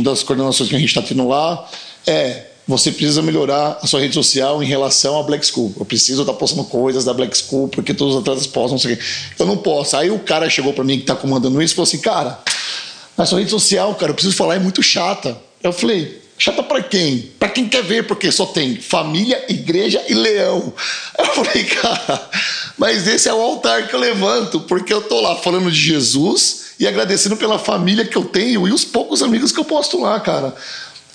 das coordenações que a gente está tendo lá é você precisa melhorar a sua rede social em relação à Black School. Eu preciso estar postando coisas da Black School, porque todos os atletas postam, não sei o quê. Eu não posso. Aí o cara chegou para mim que está comandando isso e falou assim, cara, a sua rede social, cara, eu preciso falar, é muito chata. Eu falei, chata para quem? Para quem quer ver, porque só tem família, igreja e leão. Eu falei, cara, mas esse é o altar que eu levanto, porque eu tô lá falando de Jesus e agradecendo pela família que eu tenho e os poucos amigos que eu posto lá, cara.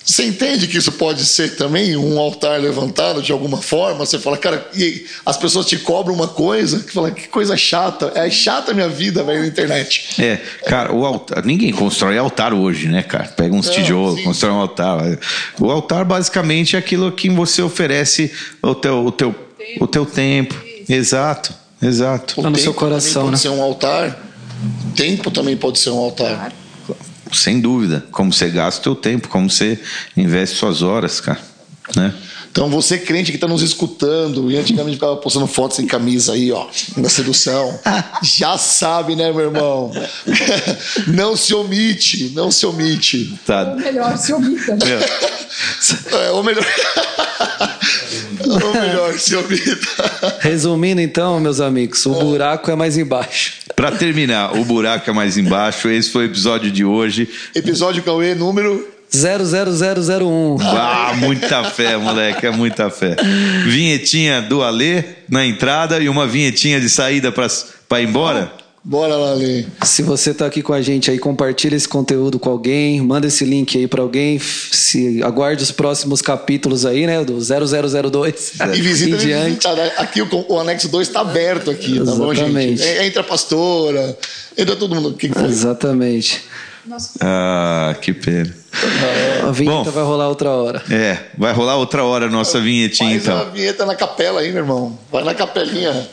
Você entende que isso pode ser também um altar levantado de alguma forma? Você fala, cara, e as pessoas te cobram uma coisa, que fala, que coisa chata. É chata a minha vida, velho, na internet. É, cara, o altar, ninguém constrói altar hoje, né, cara? Pega uns tijolos, sim. constrói um altar. O altar basicamente é aquilo que você oferece o teu, o teu, o teu tempo. Exato, exato. O Tá no seu tempo coração, pode né? ser um altar. O tempo também pode ser um altar. Sem dúvida. Como você gasta o teu tempo, como você investe suas horas, cara. Né? Então, você crente que está nos escutando e antigamente ficava postando fotos sem camisa aí, ó, da sedução, já sabe, né, meu irmão? Não se omite, não se omite. Tá. melhor se omita. É, ou melhor. ou melhor, se omita. Resumindo, então, meus amigos, o buraco é mais embaixo. Para terminar, o buraco é mais embaixo. Esse foi o episódio de hoje. Episódio Cauê número 00001. Ah, muita fé, moleque, é muita fé. Vinhetinha do Alê na entrada e uma vinhetinha de saída pra, pra ir embora? Bora lá, Lê. Se você tá aqui com a gente aí, compartilha esse conteúdo com alguém, manda esse link aí para alguém, se aguarde os próximos capítulos aí, né, do 0002 E visita, em diante. visita, né? Aqui o, o anexo 2 está aberto aqui, tá bom, Exatamente. gente? É, Entra a pastora, entra todo mundo. O que que foi? Exatamente. Ah, que pena. A vinheta Bom. vai rolar outra hora. É, vai rolar outra hora a nossa vinhetinha Faz a então. vinheta na capela aí, meu irmão. Vai na capelinha.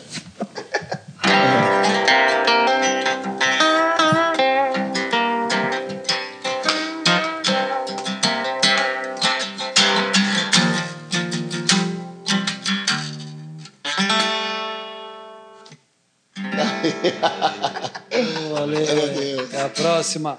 Valeu. Até a próxima.